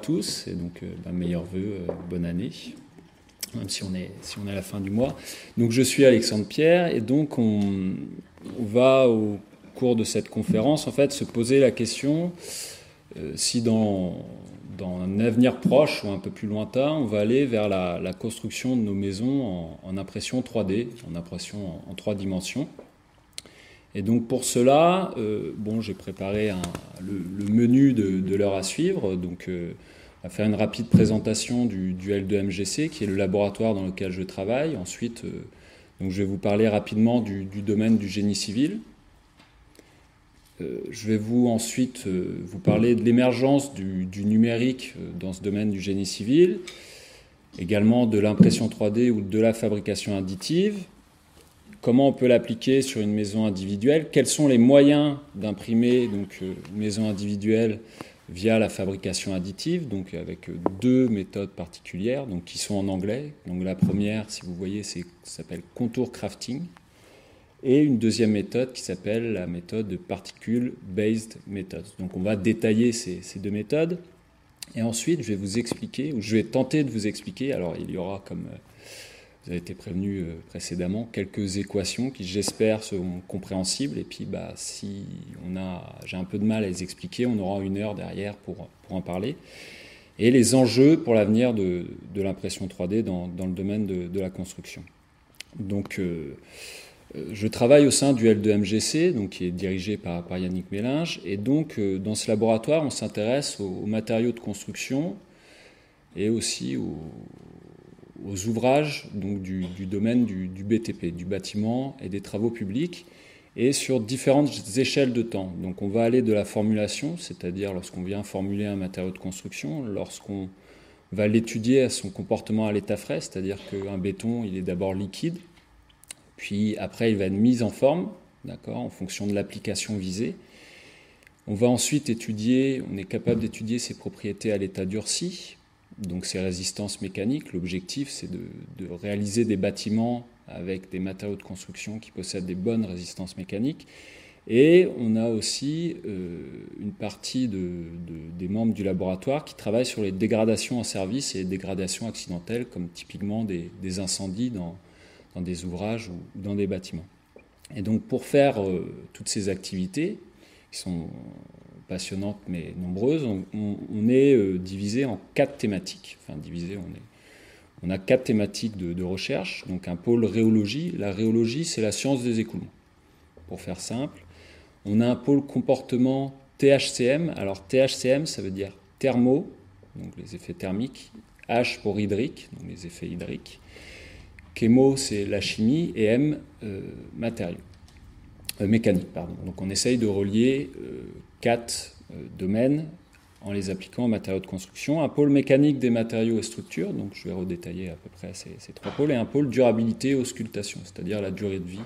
tous et donc ben, meilleurs voeux, bonne année, même si on, est, si on est à la fin du mois. Donc je suis Alexandre Pierre et donc on, va au cours de cette conférence en fait se poser la question si dans, dans un avenir proche ou un peu plus lointain, on va aller vers la, construction de nos maisons en, impression 3D, en impression en, trois dimensions. Et donc pour cela, euh, bon, j'ai préparé le, menu de, l'heure à suivre. Donc, euh, faire une rapide présentation du, L2MGC, qui est le laboratoire dans lequel je travaille. Ensuite, euh, donc, je vais vous parler rapidement du domaine du génie civil. Euh, je vais vous ensuite vous parler de l'émergence du, numérique dans ce domaine du génie civil, également de l'impression 3D ou de la fabrication additive, comment on peut l'appliquer sur une maison individuelle, quels sont les moyens d'imprimer donc une maison individuelle via la fabrication additive, donc avec deux méthodes particulières, donc qui sont en anglais. Donc la première, si vous voyez, s'appelle contour crafting, et une deuxième méthode qui s'appelle la méthode de particle-based method. Donc on va détailler ces, deux méthodes et ensuite je vais vous expliquer, ou je vais tenter de vous expliquer, alors il y aura comme euh, vous avez été prévenu euh, précédemment, quelques équations qui j'espère seront compréhensibles et puis bah, si on a, j'ai un peu de mal à les expliquer, on aura une heure derrière pour, pour en parler. Et les enjeux pour l'avenir de, de l'impression 3D dans, dans, le domaine de, de la construction. Donc euh, euh, je travaille au sein du L2MGC, donc qui est dirigé par, Yannick Mélinge, et donc dans ce laboratoire, on s'intéresse aux, matériaux de construction et aussi aux, ouvrages donc du, domaine du, BTP, du bâtiment et des travaux publics, et sur différentes échelles de temps. Donc on va aller de la formulation, c'est-à-dire lorsqu'on vient formuler un matériau de construction, lorsqu'on va l'étudier à son comportement à l'état frais, c'est-à-dire qu'un béton, il est d'abord liquide, puis après, il va être mis en forme, d'accord, en fonction de l'application visée. On va ensuite étudier, on est capable d'étudier ses propriétés à l'état durci, donc ses résistances mécaniques. L'objectif, c'est de, réaliser des bâtiments avec des matériaux de construction qui possèdent des bonnes résistances mécaniques. Et on a aussi euh, une partie des membres du laboratoire qui travaillent sur les dégradations en service et les dégradations accidentelles, comme typiquement des incendies dans, dans des ouvrages ou dans des bâtiments. Et donc pour faire euh, toutes ces activités, qui sont passionnantes mais nombreuses, on, est euh, divisé en quatre thématiques. Enfin divisé, on, a quatre thématiques de, recherche. Donc un pôle rhéologie. La rhéologie, c'est la science des écoulements. Pour faire simple, on a un pôle comportement THCM. Alors THCM, ça veut dire thermo, donc les effets thermiques, H pour hydrique, donc les effets hydriques, Chémo, c'est la chimie, et M, euh, matériaux. Euh, mécanique. Donc on essaye de relier euh, quatre domaines en les appliquant aux matériaux de construction. Un pôle mécanique des matériaux et structures, donc je vais redétailler à peu près ces, trois pôles, et un pôle durabilité auscultation, c'est-à-dire la durée de vie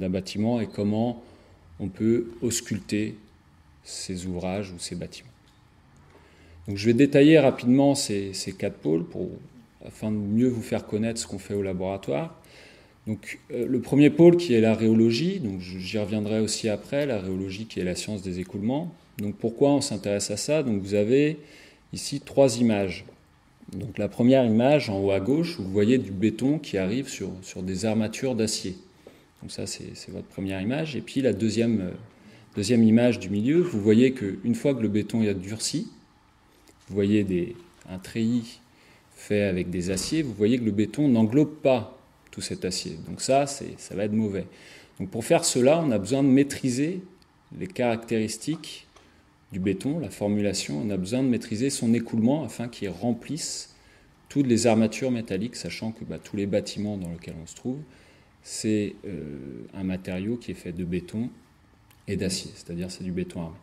d'un bâtiment et comment on peut ausculter ces ouvrages ou ces bâtiments. Je vais détailler rapidement ces, quatre pôles afin de mieux vous faire connaître ce qu'on fait au laboratoire. Donc, euh, le premier pôle qui est la rhéologie, donc j'y reviendrai aussi après, la rhéologie qui est la science des écoulements. Donc pourquoi on s'intéresse à ça? Donc vous avez ici trois images. Donc la première image en haut à gauche, vous voyez du béton qui arrive sur, des armatures d'acier. Donc ça c'est votre première image. Et puis la deuxième, euh, deuxième image du milieu, vous voyez qu'une fois que le béton est durci, vous voyez un treillis fait avec des aciers, vous voyez que le béton n'englobe pas tout cet acier. Donc ça, ça va être mauvais. Donc pour faire cela, on a besoin de maîtriser les caractéristiques du béton, la formulation, on a besoin de maîtriser son écoulement afin qu'il remplisse toutes les armatures métalliques, sachant que bah, tous les bâtiments dans lesquels on se trouve, c'est euh, un matériau qui est fait de béton et d'acier, c'est-à-dire c'est du béton armé.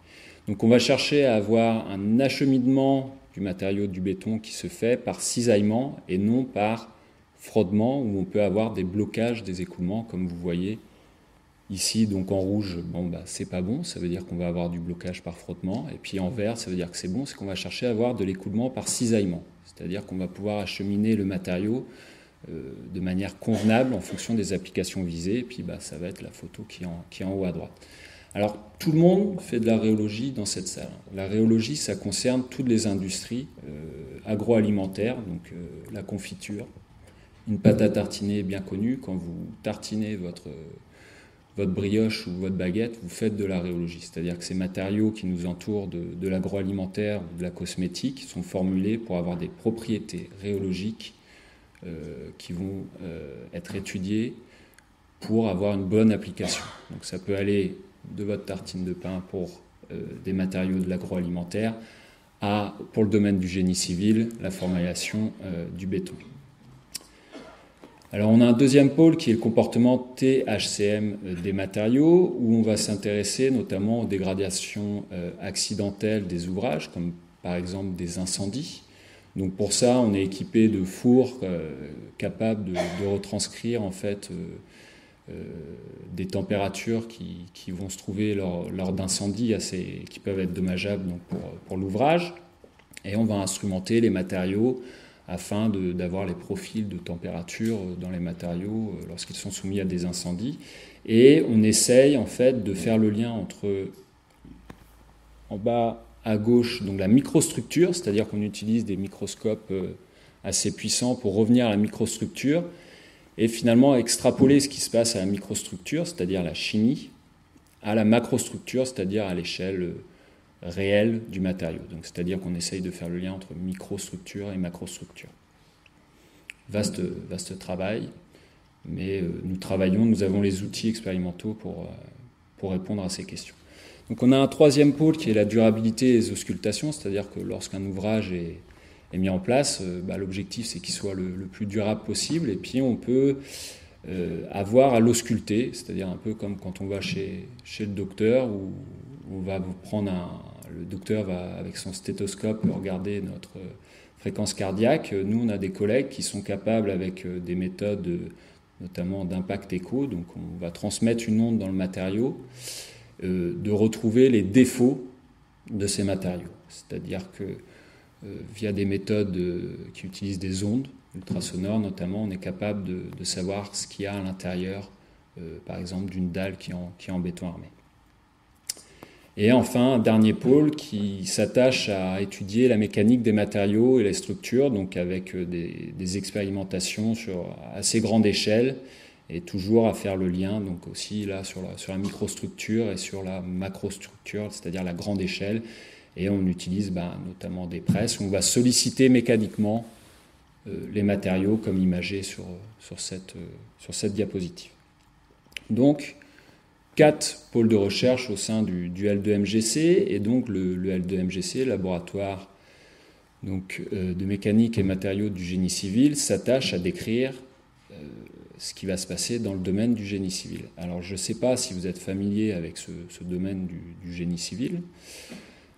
Donc on va chercher à avoir un acheminement du matériau du béton qui se fait par cisaillement et non par frottement où on peut avoir des blocages des écoulements comme vous voyez ici donc en rouge bon bah c'est pas bon ça veut dire qu'on va avoir du blocage par frottement et puis en vert ça veut dire que c'est bon c'est qu'on va chercher à avoir de l'écoulement par cisaillement c'est-à-dire qu'on va pouvoir acheminer le matériau euh, de manière convenable en fonction des applications visées et puis bah, ça va être la photo qui est en, qui est en haut à droite Alors, tout le monde fait de la rhéologie dans cette salle. La rhéologie, ça concerne toutes les industries agroalimentaires, donc la confiture. Une pâte à tartiner bien connue, quand vous tartinez votre brioche ou votre baguette, vous faites de la rhéologie. C'est-à-dire que ces matériaux qui nous entourent de, l'agroalimentaire ou de la cosmétique sont formulés pour avoir des propriétés rhéologiques euh, qui vont euh, être étudiées pour avoir une bonne application. Donc ça peut aller de votre tartine de pain pour euh, des matériaux de l'agroalimentaire à, pour le domaine du génie civil, la formulation du béton. Alors on a un deuxième pôle qui est le comportement THCM euh, des matériaux, où on va s'intéresser notamment aux dégradations euh, accidentelles des ouvrages, comme par exemple des incendies. Donc pour ça, on est équipé de fours euh, capables de, retranscrire en fait des températures qui, vont se trouver lors, d'incendies qui peuvent être dommageables pour l'ouvrage. Et on va instrumenter les matériaux afin d'avoir les profils de température dans les matériaux euh, lorsqu'ils sont soumis à des incendies. Et on essaye en fait de faire le lien entre en bas à gauche donc la microstructure, c'est-à-dire qu'on utilise des microscopes euh, assez puissants pour revenir à la microstructure et finalement extrapoler ce qui se passe à la microstructure, c'est-à-dire la chimie, à la macrostructure, c'est-à-dire à, l'échelle euh, réel du matériau. Donc, c'est-à-dire qu'on essaye de faire le lien entre microstructure et macrostructure. Vaste, vaste travail, mais euh, nous travaillons, nous avons les outils expérimentaux pour, euh, pour répondre à ces questions. Donc on a un troisième pôle qui est la durabilité des auscultations, c'est-à-dire que lorsqu'un ouvrage est, est, mis en place, euh, bah, l'objectif c'est qu'il soit le, plus durable possible, et puis on peut avoir à l'ausculter, c'est-à-dire un peu comme quand on va chez, chez le docteur où va prendre le docteur va avec son stéthoscope regarder notre fréquence cardiaque. Nous, on a des collègues qui sont capables avec euh, des méthodes notamment d'impact écho, donc on va transmettre une onde dans le matériau, euh, de retrouver les défauts de ces matériaux. C'est-à-dire que euh, via des méthodes qui utilisent des ondes ultrasonores notamment, on est capable de, savoir ce qu'il y a à l'intérieur, par exemple, d'une dalle qui est en béton armé. Et enfin, dernier pôle qui s'attache à étudier la mécanique des matériaux et les structures, donc avec euh, des, expérimentations sur assez grande échelle et toujours à faire le lien, donc aussi là sur la, microstructure et sur la macrostructure, c'est-à-dire la grande échelle. Et on utilise ben, notamment des presses où on va solliciter mécaniquement euh, les matériaux comme imagé sur, sur, cette, euh, sur cette diapositive. Donc, quatre pôles de recherche au sein du, L2MGC, et donc le, L2MGC, laboratoire donc, euh, de mécanique et matériaux du génie civil, s'attache à décrire euh, ce qui va se passer dans le domaine du génie civil. Alors je ne sais pas si vous êtes familier avec ce, domaine du, génie civil.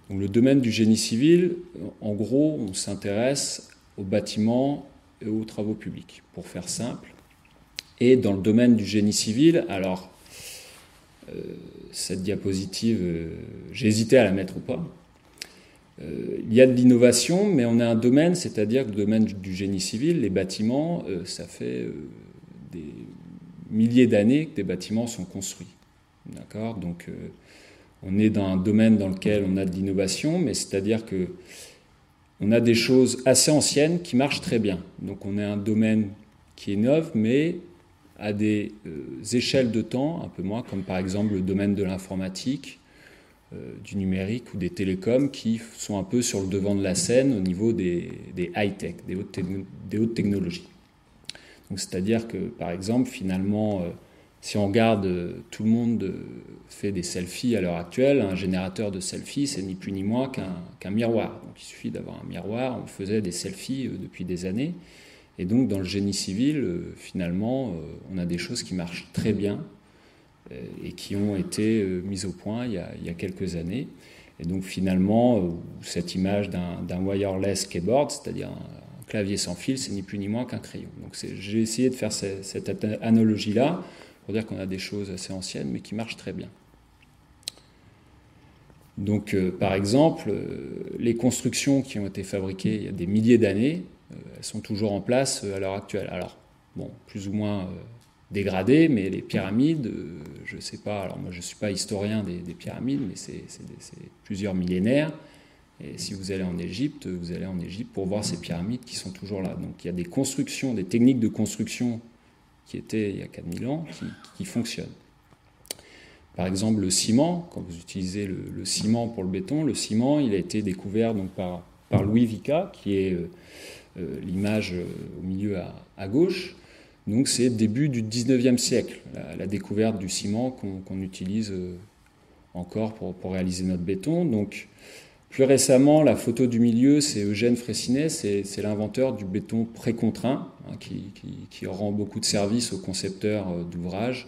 Donc, le domaine du génie civil, en gros, on s'intéresse aux bâtiments et aux travaux publics, pour faire simple. Et dans le domaine du génie civil, alors cette diapositive, euh, hésité à la mettre ou pas. Euh, il y a de l'innovation, mais on a un domaine, c'est-à-dire le domaine du génie civil, les bâtiments, ça fait des milliers d'années que des bâtiments sont construits. D'accord? Donc, on est dans un domaine dans lequel on a de l'innovation, mais c'est-à-dire que on a des choses assez anciennes qui marchent très bien. Donc, on a un domaine qui innove, mais à des euh, échelles de temps un peu moins, comme par exemple le domaine de l'informatique, euh, du numérique ou des télécoms qui sont un peu sur le devant de la scène au niveau des, high-tech, des, hautes technologies. c'est-à-dire que par exemple, finalement, euh, si on regarde, tout le monde fait des selfies à l'heure actuelle. Un générateur de selfies, c'est ni plus ni moins qu'un miroir. Donc il suffit d'avoir un miroir. On faisait des selfies depuis des années. Et donc dans le génie civil, euh, finalement, euh, on a des choses qui marchent très bien euh, et qui ont été mises au point il y a, quelques années. Et donc finalement, cette image d'un wireless keyboard, c'est-à-dire un clavier sans fil, c'est ni plus ni moins qu'un crayon. Donc j'ai essayé de faire cette, analogie-là pour dire qu'on a des choses assez anciennes mais qui marchent très bien. Donc par exemple, les constructions qui ont été fabriquées il y a des milliers d'années, elles sont toujours en place euh, à l'heure actuelle. Alors, bon, plus ou moins euh, dégradé, mais les pyramides, euh, je ne sais pas, alors moi je ne suis pas historien des, pyramides, mais c'est plusieurs millénaires. Et si vous allez en Égypte, vous allez en Égypte pour voir ces pyramides qui sont toujours là. Donc il y a des constructions, des techniques de construction qui étaient il y a 4000 ans, qui, fonctionnent. Par exemple, le ciment, quand vous utilisez le, ciment pour le béton, le ciment, il a été découvert donc par, par Louis Vica, qui est euh, euh, l'image au milieu à gauche. Donc c'est début du 19e siècle, la, découverte du ciment qu'on utilise euh, encore pour, réaliser notre béton. Donc plus récemment, la photo du milieu, c'est Eugène Fraissinet, c'est l'inventeur du béton précontraint, hein, qui, rend beaucoup de services aux concepteurs euh, d'ouvrages,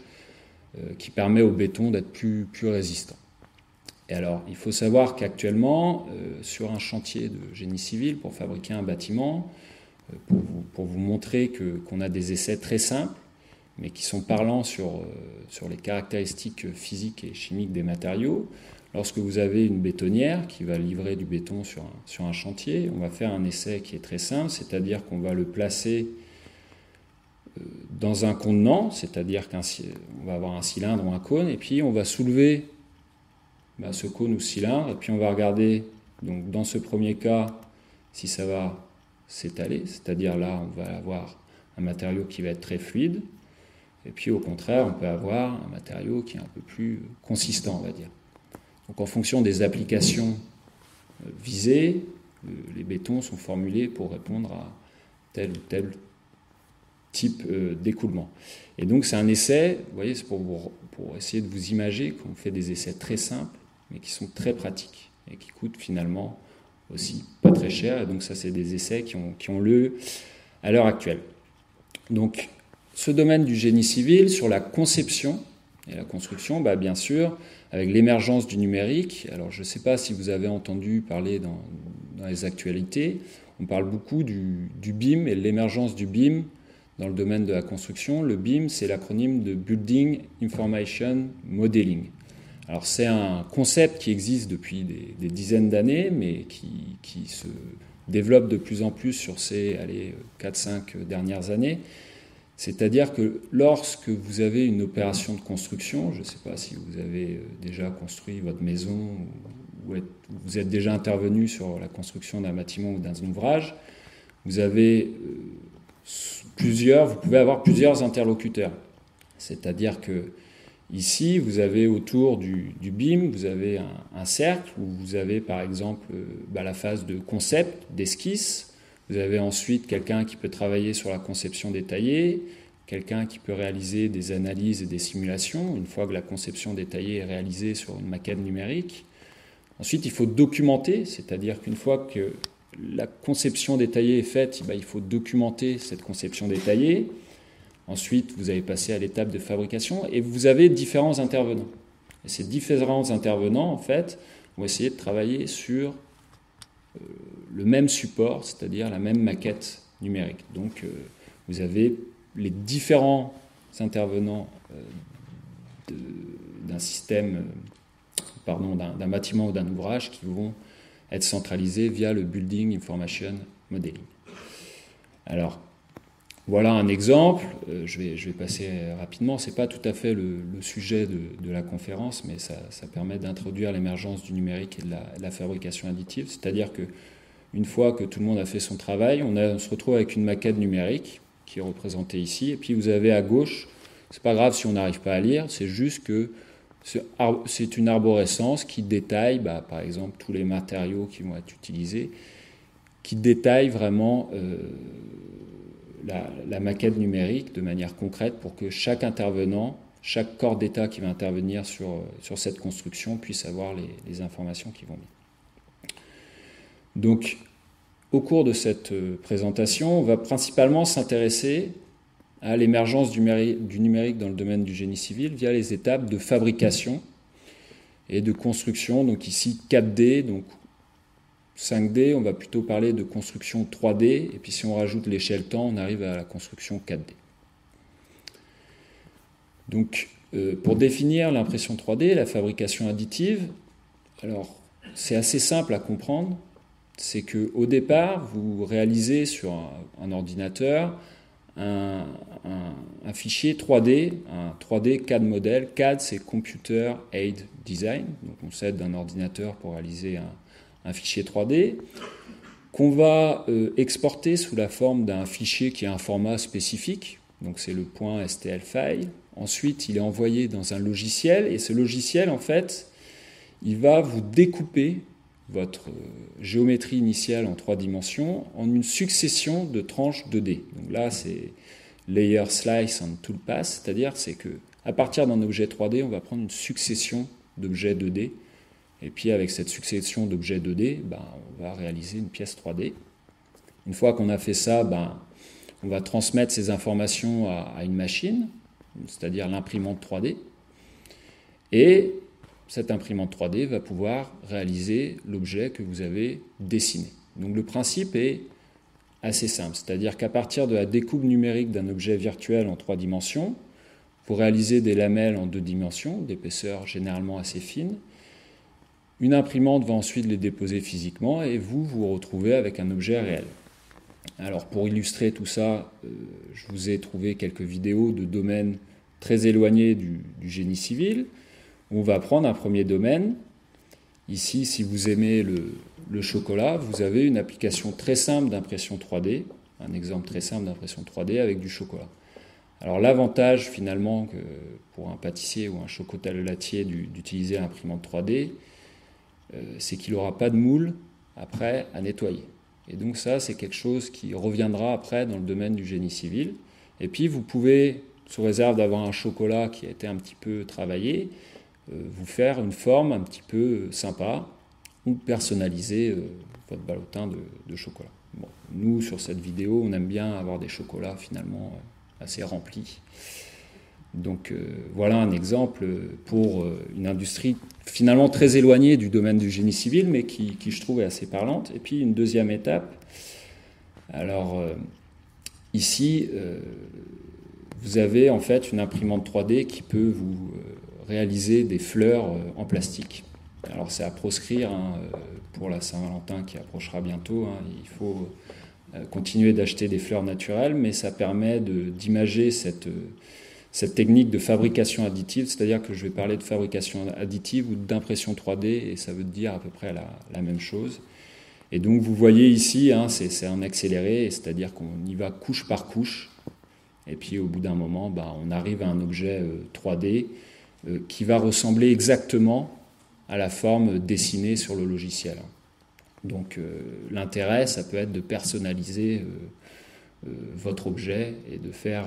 euh, qui permet au béton d'être plus résistant. Et alors, il faut savoir qu'actuellement, sur un chantier de génie civil pour fabriquer un bâtiment, pour vous, montrer qu'on a des essais très simples, mais qui sont parlants sur, euh, sur les caractéristiques physiques et chimiques des matériaux. Lorsque vous avez une bétonnière qui va livrer du béton sur un, sur un chantier, on va faire un essai qui est très simple, c'est-à-dire qu'on va le placer euh, dans un contenant, c'est-à-dire qu'on va avoir un cylindre ou un cône, et puis on va soulever ce cône ou cylindre, et puis on va regarder, donc dans ce premier cas, si ça va s'étaler, c'est-à-dire là, on va avoir un matériau qui va être très fluide, et puis au contraire, on peut avoir un matériau qui est un peu plus consistant, on va dire. Donc en fonction des applications euh, visées, euh, les bétons sont formulés pour répondre à tel ou tel type euh, d'écoulement. Et donc c'est un essai, vous voyez, c'est pour, pour essayer de vous imaginer qu'on fait des essais très simples, mais qui sont très pratiques et qui coûtent finalement aussi pas très cher. Et donc ça, c'est des essais qui ont, qui ont lieu à l'heure actuelle. Donc ce domaine du génie civil sur la conception et la construction, bah, bien sûr, avec l'émergence du numérique. Alors je ne sais pas si vous avez entendu parler dans, dans les actualités, on parle beaucoup du, du BIM et l'émergence du BIM dans le domaine de la construction. Le BIM, c'est l'acronyme de Building Information Modeling. Alors c'est un concept qui existe depuis des, dizaines d'années, mais qui, se développe de plus en plus sur ces 4-5 dernières années. C'est-à-dire que lorsque vous avez une opération de construction, je ne sais pas si vous avez euh, déjà construit votre maison ou vous êtes déjà intervenu sur la construction d'un bâtiment ou d'un ouvrage, vous avez euh, plusieurs, vous pouvez avoir plusieurs interlocuteurs. C'est-à-dire que Ici, vous avez autour du, BIM, vous avez un, cercle où vous avez par exemple euh, bah, la phase de concept, d'esquisse. Vous avez ensuite quelqu'un qui peut travailler sur la conception détaillée, quelqu'un qui peut réaliser des analyses et des simulations une fois que la conception détaillée est réalisée sur une maquette numérique. Ensuite, il faut documenter, c'est-à-dire qu'une fois que la conception détaillée est faite, bah, il faut documenter cette conception détaillée. Ensuite, vous avez passé à l'étape de fabrication et vous avez différents intervenants. Et ces différents intervenants, en fait, vont essayer de travailler sur euh, le même support, c'est-à-dire la même maquette numérique. Donc, euh, vous avez les différents intervenants euh, d'un système, pardon, d'un bâtiment ou d'un ouvrage qui vont être centralisés via le Building Information Modeling. Alors, voilà un exemple, euh, je, vais, passer rapidement, ce n'est pas tout à fait le, sujet de, la conférence, mais ça, permet d'introduire l'émergence du numérique et de la, fabrication additive, c'est-à-dire que une fois que tout le monde a fait son travail, on, on, se retrouve avec une maquette numérique qui est représentée ici, et puis vous avez à gauche, c'est pas grave si on n'arrive pas à lire, c'est juste que c'est une arborescence qui détaille, bah, par exemple, tous les matériaux qui vont être utilisés, qui détaille vraiment euh, la, maquette numérique de manière concrète pour que chaque intervenant, chaque corps d'État qui va intervenir sur, cette construction puisse avoir les, informations qui vont bien. Donc, au cours de cette euh, présentation, on va principalement s'intéresser à l'émergence du, du, numérique dans le domaine du génie civil via les étapes de fabrication et de construction. Donc ici 4D, donc 5D, on va plutôt parler de construction 3D, et puis si on rajoute l'échelle temps, on arrive à la construction 4D. Donc, euh, pour définir l'impression 3D, la fabrication additive, alors c'est assez simple à comprendre. C'est que au départ, vous réalisez sur un, ordinateur un, fichier 3D, un 3D CAD modèle. CAD, c'est Computer Aid Design. Donc on s'aide d'un ordinateur pour réaliser un, fichier 3D qu'on va euh, exporter sous la forme d'un fichier qui a un format spécifique. Donc c'est le point STL file. Ensuite, il est envoyé dans un logiciel et ce logiciel, en fait, il va vous découper votre euh, géométrie initiale en trois dimensions en une succession de tranches 2D. Donc là, c'est layer slice and toolpath, c'est-à-dire c'est que à partir d'un objet 3D, on va prendre une succession d'objets 2D. Et puis avec cette succession d'objets 2D, ben, on va réaliser une pièce 3D. Une fois qu'on a fait ça, ben, on va transmettre ces informations à, à une machine, c'est-à-dire l'imprimante 3D. Et cette imprimante 3D va pouvoir réaliser l'objet que vous avez dessiné. Donc le principe est assez simple, c'est-à-dire qu'à partir de la découpe numérique d'un objet virtuel en trois dimensions, pour réaliser des lamelles en deux dimensions, d'épaisseur généralement assez fine, une imprimante va ensuite les déposer physiquement et vous vous retrouvez avec un objet réel. Alors pour illustrer tout ça, euh, je vous ai trouvé quelques vidéos de domaines très éloignés du génie civil, on va prendre un premier domaine. Ici, si vous aimez le, chocolat, vous avez une application très simple d'impression 3D, un exemple très simple d'impression 3D avec du chocolat. Alors l'avantage finalement pour un pâtissier ou un chocolatier d'utiliser l'imprimante 3D, euh, c'est qu'il n'aura pas de moule après à nettoyer. Et donc ça, c'est quelque chose qui reviendra après dans le domaine du génie civil. Et puis vous pouvez, sous réserve d'avoir un chocolat qui a été un petit peu travaillé, euh, vous faire une forme un petit peu euh, sympa ou personnaliser euh, votre ballotin de, chocolat. nous, sur cette vidéo, on aime bien avoir des chocolats finalement assez remplis. Donc voilà un exemple pour une industrie finalement très éloignée du domaine du génie civil, mais qui, je trouve est assez parlante. Et puis une deuxième étape. Alors ici, vous avez en fait une imprimante 3D qui peut vous réaliser des fleurs euh, en plastique. Alors c'est à proscrire hein, euh, pour la Saint-Valentin qui approchera bientôt. Hein. il faut euh, continuer d'acheter des fleurs naturelles, mais ça permet d'imager cette, cette technique de fabrication additive, c'est-à-dire que je vais parler de fabrication additive ou d'impression 3D, et ça veut dire à peu près la, même chose. Et donc vous voyez ici, hein, c'est un accéléré, c'est-à-dire qu'on y va couche par couche, et puis au bout d'un moment, bah, on arrive à un objet 3D euh, qui va ressembler exactement à la forme dessinée sur le logiciel. Donc euh, l'intérêt, ça peut être de personnaliser euh, votre objet et de faire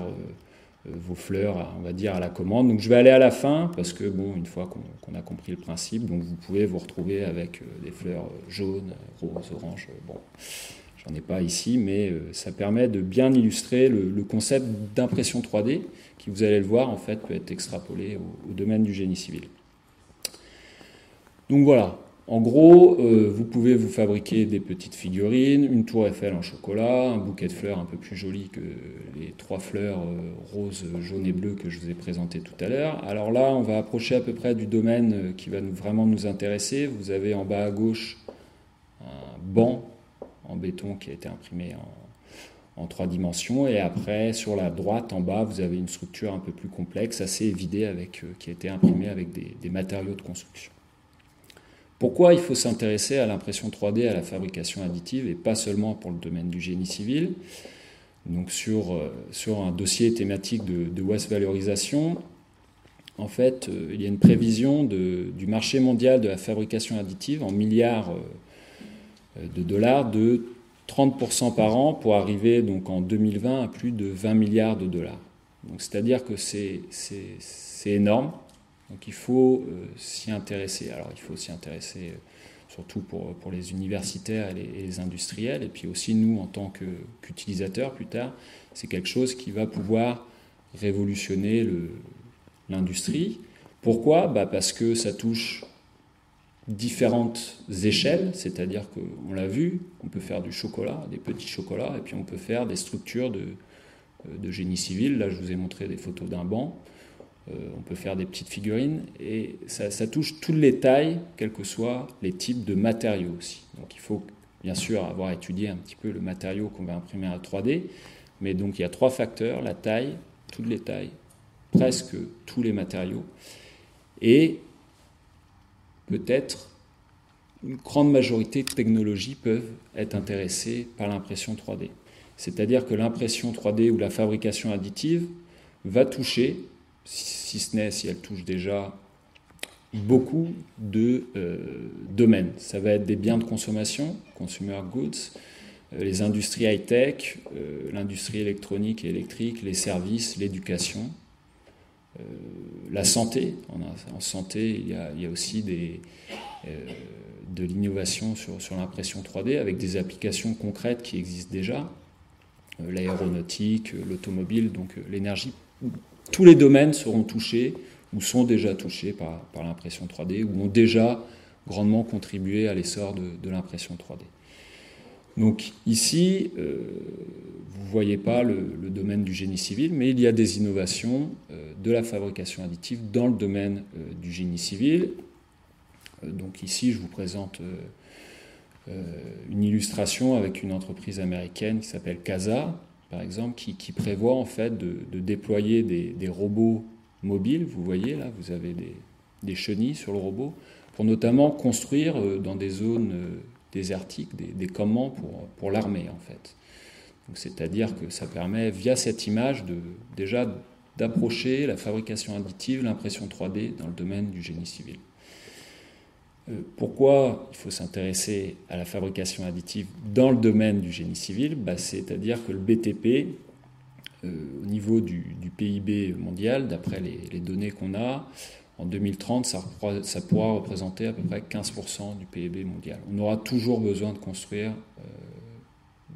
vos fleurs, on va dire, à la commande. Donc je vais aller à la fin parce que, bon, une fois qu'on a compris le principe, donc vous pouvez vous retrouver avec des fleurs jaunes, roses, oranges. Bon, j'en ai pas ici, mais ça permet de bien illustrer le concept d'impression 3D qui, vous allez le voir, en fait, peut être extrapolé au, domaine du génie civil. Donc voilà, en gros, euh, vous pouvez vous fabriquer des petites figurines, une tour Eiffel en chocolat, un bouquet de fleurs un peu plus joli que les trois fleurs euh, roses, jaunes et bleues que je vous ai présentées tout à l'heure. Alors là, on va approcher à peu près du domaine euh, qui va vraiment nous intéresser. Vous avez en bas à gauche un banc en béton qui a été imprimé en, trois dimensions. Et après, sur la droite, en bas, vous avez une structure un peu plus complexe, assez évidée, qui a été imprimée avec des, matériaux de construction. Pourquoi il faut s'intéresser à l'impression 3D, à la fabrication additive, et pas seulement pour le domaine du génie civil? Donc sur, euh, un dossier thématique de, de waste valorisation, en fait, euh, il y a une prévision du marché mondial de la fabrication additive en milliards de dollars de 30% par an pour arriver donc en 2020 à plus de 20 milliards de dollars. C'est-à-dire que c'est énorme. Donc il faut euh, s'y intéresser. Alors il faut s'y intéresser euh, surtout pour, pour les universitaires et les, industriels, et puis aussi nous en tant qu'utilisateurs plus tard. C'est quelque chose qui va pouvoir révolutionner l'industrie. Pourquoi? Bah Parce que ça touche différentes échelles, c'est-à-dire qu'on l'a vu, on peut faire du chocolat, des petits chocolats, et puis on peut faire des structures de, euh, de génie civil. Là, je vous ai montré des photos d'un banc. Euh, on peut faire des petites figurines, et ça, touche toutes les tailles, quels que soient les types de matériaux aussi. Donc il faut bien sûr avoir étudié un petit peu le matériau qu'on va imprimer à 3D, Mais donc il y a trois facteurs, la taille, toutes les tailles, presque tous les matériaux, et peut-être une grande majorité de technologies peuvent être intéressées par l'impression 3D. C'est-à-dire que l'impression 3D ou la fabrication additive va toucher, si ce n'est si elle touche déjà beaucoup de euh, domaines. Ça va être des biens de consommation, consumer goods, euh, les industries high-tech, euh, l'industrie électronique et électrique, les services, l'éducation, la santé. En, santé, il y, a, aussi de l'innovation sur, sur l'impression 3D avec des applications concrètes qui existent déjà. L'aéronautique, l'automobile, donc l'énergie. Tous les domaines seront touchés ou sont déjà touchés par, l'impression 3D, ou ont déjà grandement contribué à l'essor de, l'impression 3D. Donc ici, euh, vous ne voyez pas le, domaine du génie civil, mais il y a des innovations euh, de la fabrication additive dans le domaine euh, du génie civil. donc ici, je vous présente une illustration avec une entreprise américaine qui s'appelle CASA, par exemple, qui, prévoit en fait de, déployer des, robots mobile, vous voyez là, vous avez des, chenilles sur le robot, pour notamment construire euh, dans des zones euh, désertiques des, des pour, l'armée en fait. C'est-à-dire que ça permet, via cette image, déjà d'approcher la fabrication additive, l'impression 3D dans le domaine du génie civil. Euh, pourquoi il faut s'intéresser à la fabrication additive dans le domaine du génie civil bah, C'est-à-dire que le BTP, euh, au niveau du, PIB mondial, d'après les, données qu'on a, en 2030, ça, pourra représenter à peu près 15% du PIB mondial. On aura toujours besoin de construire euh,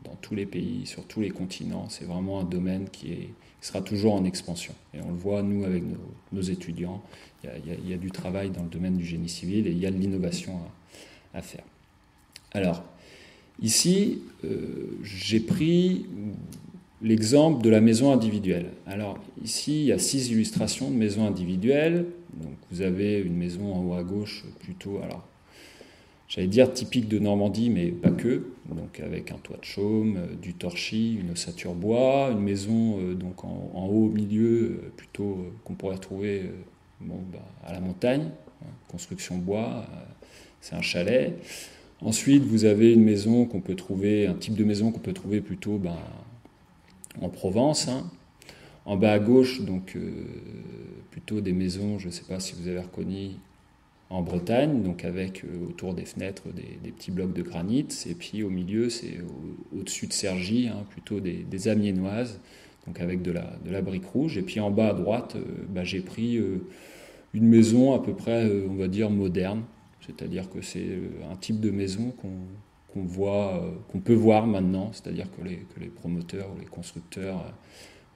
dans tous les pays, sur tous les continents. C'est vraiment un domaine qui, est, sera toujours en expansion. Et on le voit, nous, avec nos, étudiants, il y, a, du travail dans le domaine du génie civil et il y a de l'innovation à, faire. Alors, ici, euh, j'ai pris l'exemple de la maison individuelle. Alors ici, il y a six illustrations de maisons individuelles. Donc vous avez une maison en haut à gauche plutôt, alors j'allais dire typique de Normandie, mais pas que. Donc avec un toit de chaume, euh, du torchis, une ossature bois, une maison euh, donc en, haut au milieu euh, plutôt qu'on pourrait trouver bon, bah, à la montagne, hein, construction bois, c'est un chalet. Ensuite, vous avez une maison qu'on peut trouver, un type de maison qu'on peut trouver plutôt ben, en Provence. Hein. En bas à gauche, donc plutôt des maisons, je ne sais pas si vous avez reconnu, en Bretagne, donc avec euh, autour des fenêtres des, petits blocs de granit. Et puis au milieu, c'est au-dessus de Cergy, hein, plutôt des, des, amiénoises, donc avec de la, de la brique rouge. Et puis en bas à droite, euh, bah, j'ai pris une maison à peu près, on va dire, moderne. C'est-à-dire que c'est un type de maison qu'on qu'on voit, euh, qu'on peut voir maintenant, c'est-à-dire que les, que les, promoteurs ou les constructeurs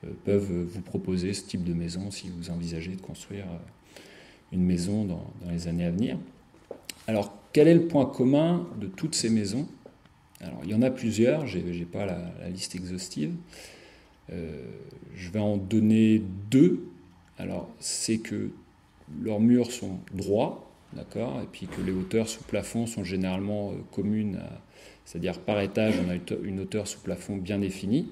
euh, peuvent vous proposer ce type de maison si vous envisagez de construire euh, une maison dans, les années à venir. Alors, quel est le point commun de toutes ces maisons? Alors, il y en a plusieurs, je n'ai pas la, liste exhaustive. je vais en donner deux. Alors, c'est que leurs murs sont droits, d'accord, et puis que les hauteurs sous plafond sont généralement communes à, c'est-à-dire par étage, on a une hauteur sous plafond bien définie.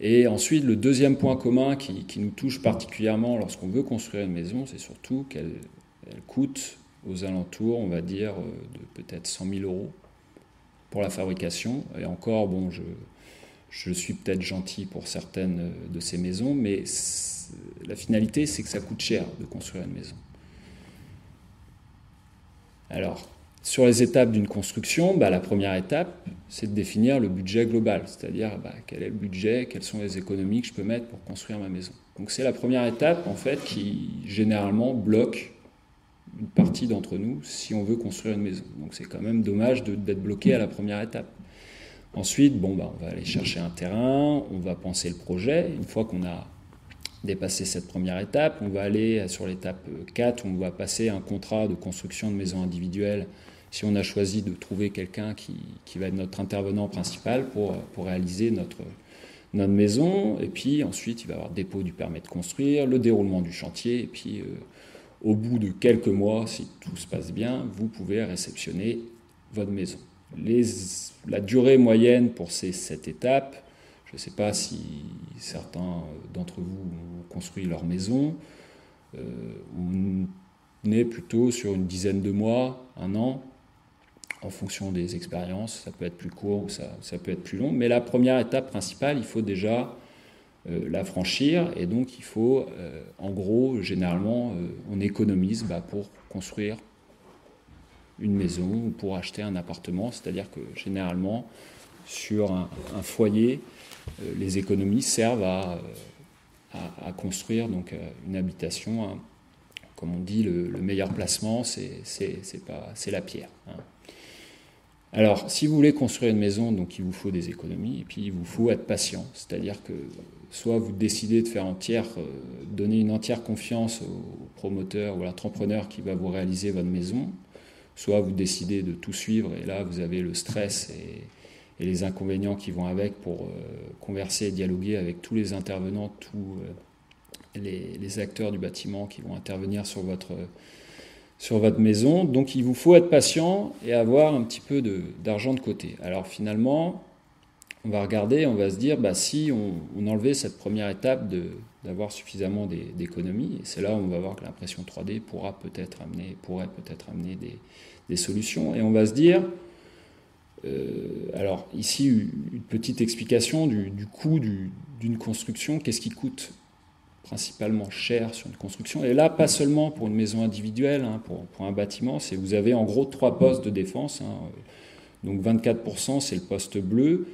Et ensuite, le deuxième point commun qui, nous touche particulièrement lorsqu'on veut construire une maison, c'est surtout qu'elle coûte aux alentours, on va dire, euh, de peut-être 100 000 euros pour la fabrication. Et encore, bon, je, je suis peut-être gentil pour certaines de ces maisons, mais la finalité, c'est que ça coûte cher de construire une maison. Alors, sur les étapes d'une construction, bah, la première étape, c'est de définir le budget global, c'est-à-dire bah, quel est le budget, quelles sont les économies que je peux mettre pour construire ma maison. Donc c'est la première étape en fait qui généralement bloque une partie d'entre nous si on veut construire une maison. Donc c'est quand même dommage d'être bloqué à la première étape. Ensuite, bon, bah, on va aller chercher un terrain, on va penser le projet. Une fois qu'on a dépassé cette première étape, on va aller sur l'étape 4 où on va passer un contrat de construction de maison individuelle si on a choisi de trouver quelqu'un qui, va être notre intervenant principal pour, pour réaliser notre, notre maison. Et puis ensuite, il va y avoir dépôt du permis de construire, le déroulement du chantier. Et puis, euh, au bout de quelques mois, si tout se passe bien, vous pouvez réceptionner votre maison. La durée moyenne pour ces sept étapes, Je ne sais pas si certains d'entre vous ont construit leur maison. on est plutôt sur une dizaine de mois, un an, en fonction des expériences. Ça peut être plus court ou ça, peut être plus long. Mais la première étape principale, il faut déjà euh, la franchir. Et donc, il faut, euh, en gros, généralement, euh, on économise bah, pour construire une maison ou pour acheter un appartement. C'est-à-dire que généralement, sur un, foyer, les économies servent à, construire une habitation. Hein. Comme on dit, le, meilleur placement, c'est la pierre. Hein. Alors, si vous voulez construire une maison, donc il vous faut des économies, et puis il vous faut être patient. C'est-à-dire que soit vous décidez de faire entière, euh, donner une entière confiance au promoteur ou à l'entrepreneur qui va vous réaliser votre maison, soit vous décidez de tout suivre, et là vous avez le stress et, les inconvénients qui vont avec pour euh, converser et dialoguer avec tous les intervenants, tous euh, les, acteurs du bâtiment qui vont intervenir sur votre sur votre maison. Donc il vous faut être patient et avoir un petit peu d'argent de, côté. Alors finalement, on va regarder, on va se dire, bah, si on, enlevait cette première étape d'avoir suffisamment d'économies, et c'est là où on va voir que l'impression 3D pourra peut-être amener, pourrait peut-être amener des, solutions, et on va se dire, euh, alors ici une petite explication du, du coût d'une construction, qu'est-ce qui coûte principalement cher sur une construction. Et là, pas seulement pour une maison individuelle, hein, pour, un bâtiment, c'est vous avez en gros trois postes de défense. Hein. Donc 24%, c'est le poste bleu.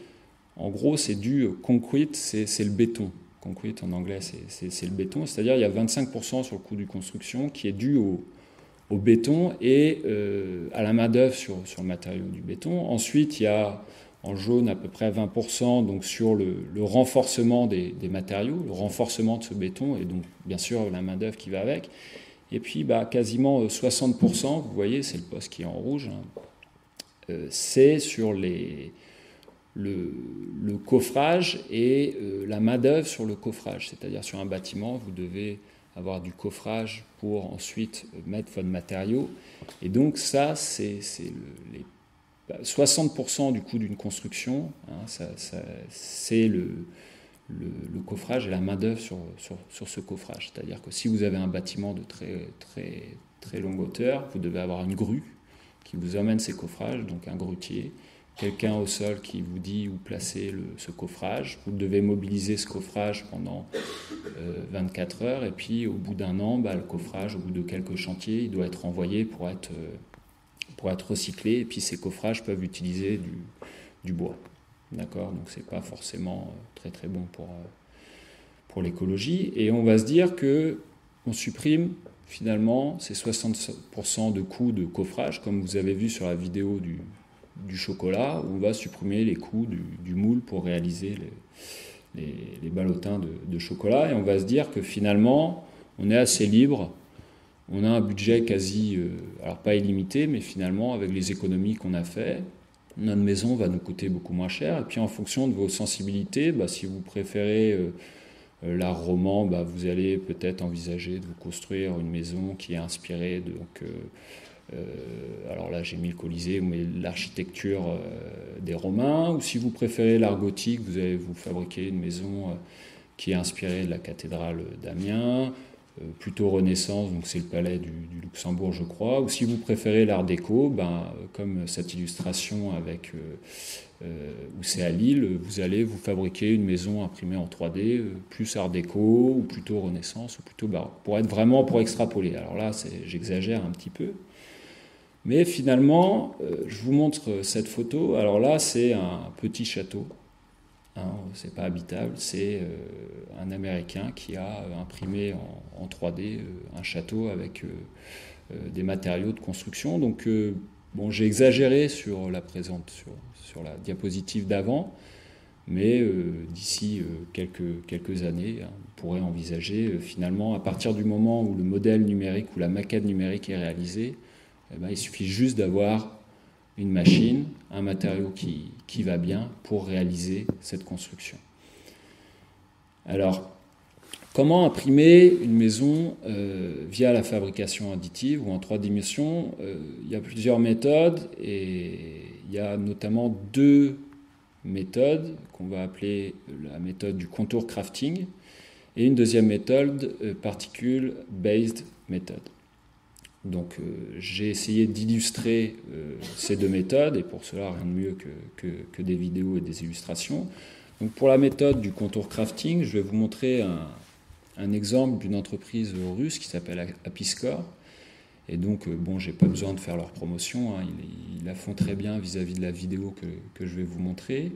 En gros, c'est du concrete, c'est le béton. Concrete en anglais, c'est le béton. C'est-à-dire il y a 25% sur le coût du construction qui est dû au, au béton et euh, à la main-d'œuvre sur, sur le matériau du béton. Ensuite, il y a en jaune à peu près 20%, donc sur le, renforcement des, matériaux, le renforcement de ce béton, et donc bien sûr la main-d'œuvre qui va avec. Et puis bah, quasiment 60%, euh, vous voyez, c'est le poste qui est en rouge, hein. euh, c'est sur les, le, coffrage et euh, la main-d'œuvre sur le coffrage. C'est-à-dire sur un bâtiment, vous devez avoir du coffrage pour ensuite mettre votre matériau. Et donc ça, c'est les 60% du coût d'une construction, hein, c'est le, coffrage et la main-d'œuvre sur, sur, ce coffrage. C'est-à-dire que si vous avez un bâtiment de très, très, très longue hauteur, vous devez avoir une grue qui vous emmène ces coffrages, donc un grutier, quelqu'un au sol qui vous dit où placer ce coffrage. Vous devez mobiliser ce coffrage pendant 24 euh, heures, et puis au bout d'un an, bah, le coffrage, au bout de quelques chantiers, il doit être envoyé pour être. Euh, pour être recyclé. Et puis ces coffrages peuvent utiliser du, bois. D'accord? Donc c'est pas forcément euh, très très bon pour, euh, pour l'écologie. Et on va se dire que on supprime finalement ces 60% de coûts de coffrage, comme vous avez vu sur la vidéo du, du chocolat, où on va supprimer les coûts du, moule pour réaliser les, les, ballotins de, chocolat. Et on va se dire que finalement, on est assez libre on a un budget quasi, euh, alors pas illimité, mais finalement, avec les économies qu'on a fait, notre maison va nous coûter beaucoup moins cher. Et puis en fonction de vos sensibilités, bah, si vous préférez euh, euh, l'art roman, bah, vous allez peut-être envisager de vous construire une maison qui est inspirée de, alors là j'ai mis le Colisée, mais l'architecture des Romains. Ou si vous préférez l'art gothique, vous allez vous fabriquer une maison qui est inspirée de la cathédrale d'Amiens. Euh, plutôt Renaissance, donc c'est le palais du, Luxembourg, je crois. Ou si vous préférez l'art déco, ben, comme cette illustration avec euh, euh, où c'est à Lille, vous allez vous fabriquer une maison imprimée en 3D, plus art déco, ou plutôt Renaissance, ou plutôt baroque, pour être vraiment pour extrapoler. Alors là, j'exagère un petit peu. Mais finalement, je vous montre cette photo. Alors là, c'est un petit château Hein, c'est pas habitable, c'est euh, un Américain qui a euh, imprimé en, 3D euh, un château avec des matériaux de construction. Donc, bon, j'ai exagéré sur la présente, sur, sur la diapositive d'avant, mais d'ici quelques, quelques années, hein, on pourrait envisager finalement, à partir du moment où le modèle numérique ou la maquette numérique est réalisée, eh ben, il suffit juste d'avoir une machine, un matériau qui, qui va bien pour réaliser cette construction. Alors, comment imprimer une maison euh, via la fabrication additive ou en trois dimensions? Euh, Il y a plusieurs méthodes et il y a notamment deux méthode qu'on va appeler la méthode du contour crafting et une deuxième méthode, euh, Particle Based Method. Donc euh, j'ai essayé d'illustrer euh, ces deux méthodes et pour cela rien de mieux que, des vidéos et des illustrations. Donc pour la méthode du contour crafting, je vais vous montrer un, exemple d'une entreprise russe qui s'appelle Apiscore. Et donc, bon, j'ai pas besoin de faire leur promotion, hein. ils, la font très bien vis-à-vis -vis de la vidéo que, je vais vous montrer.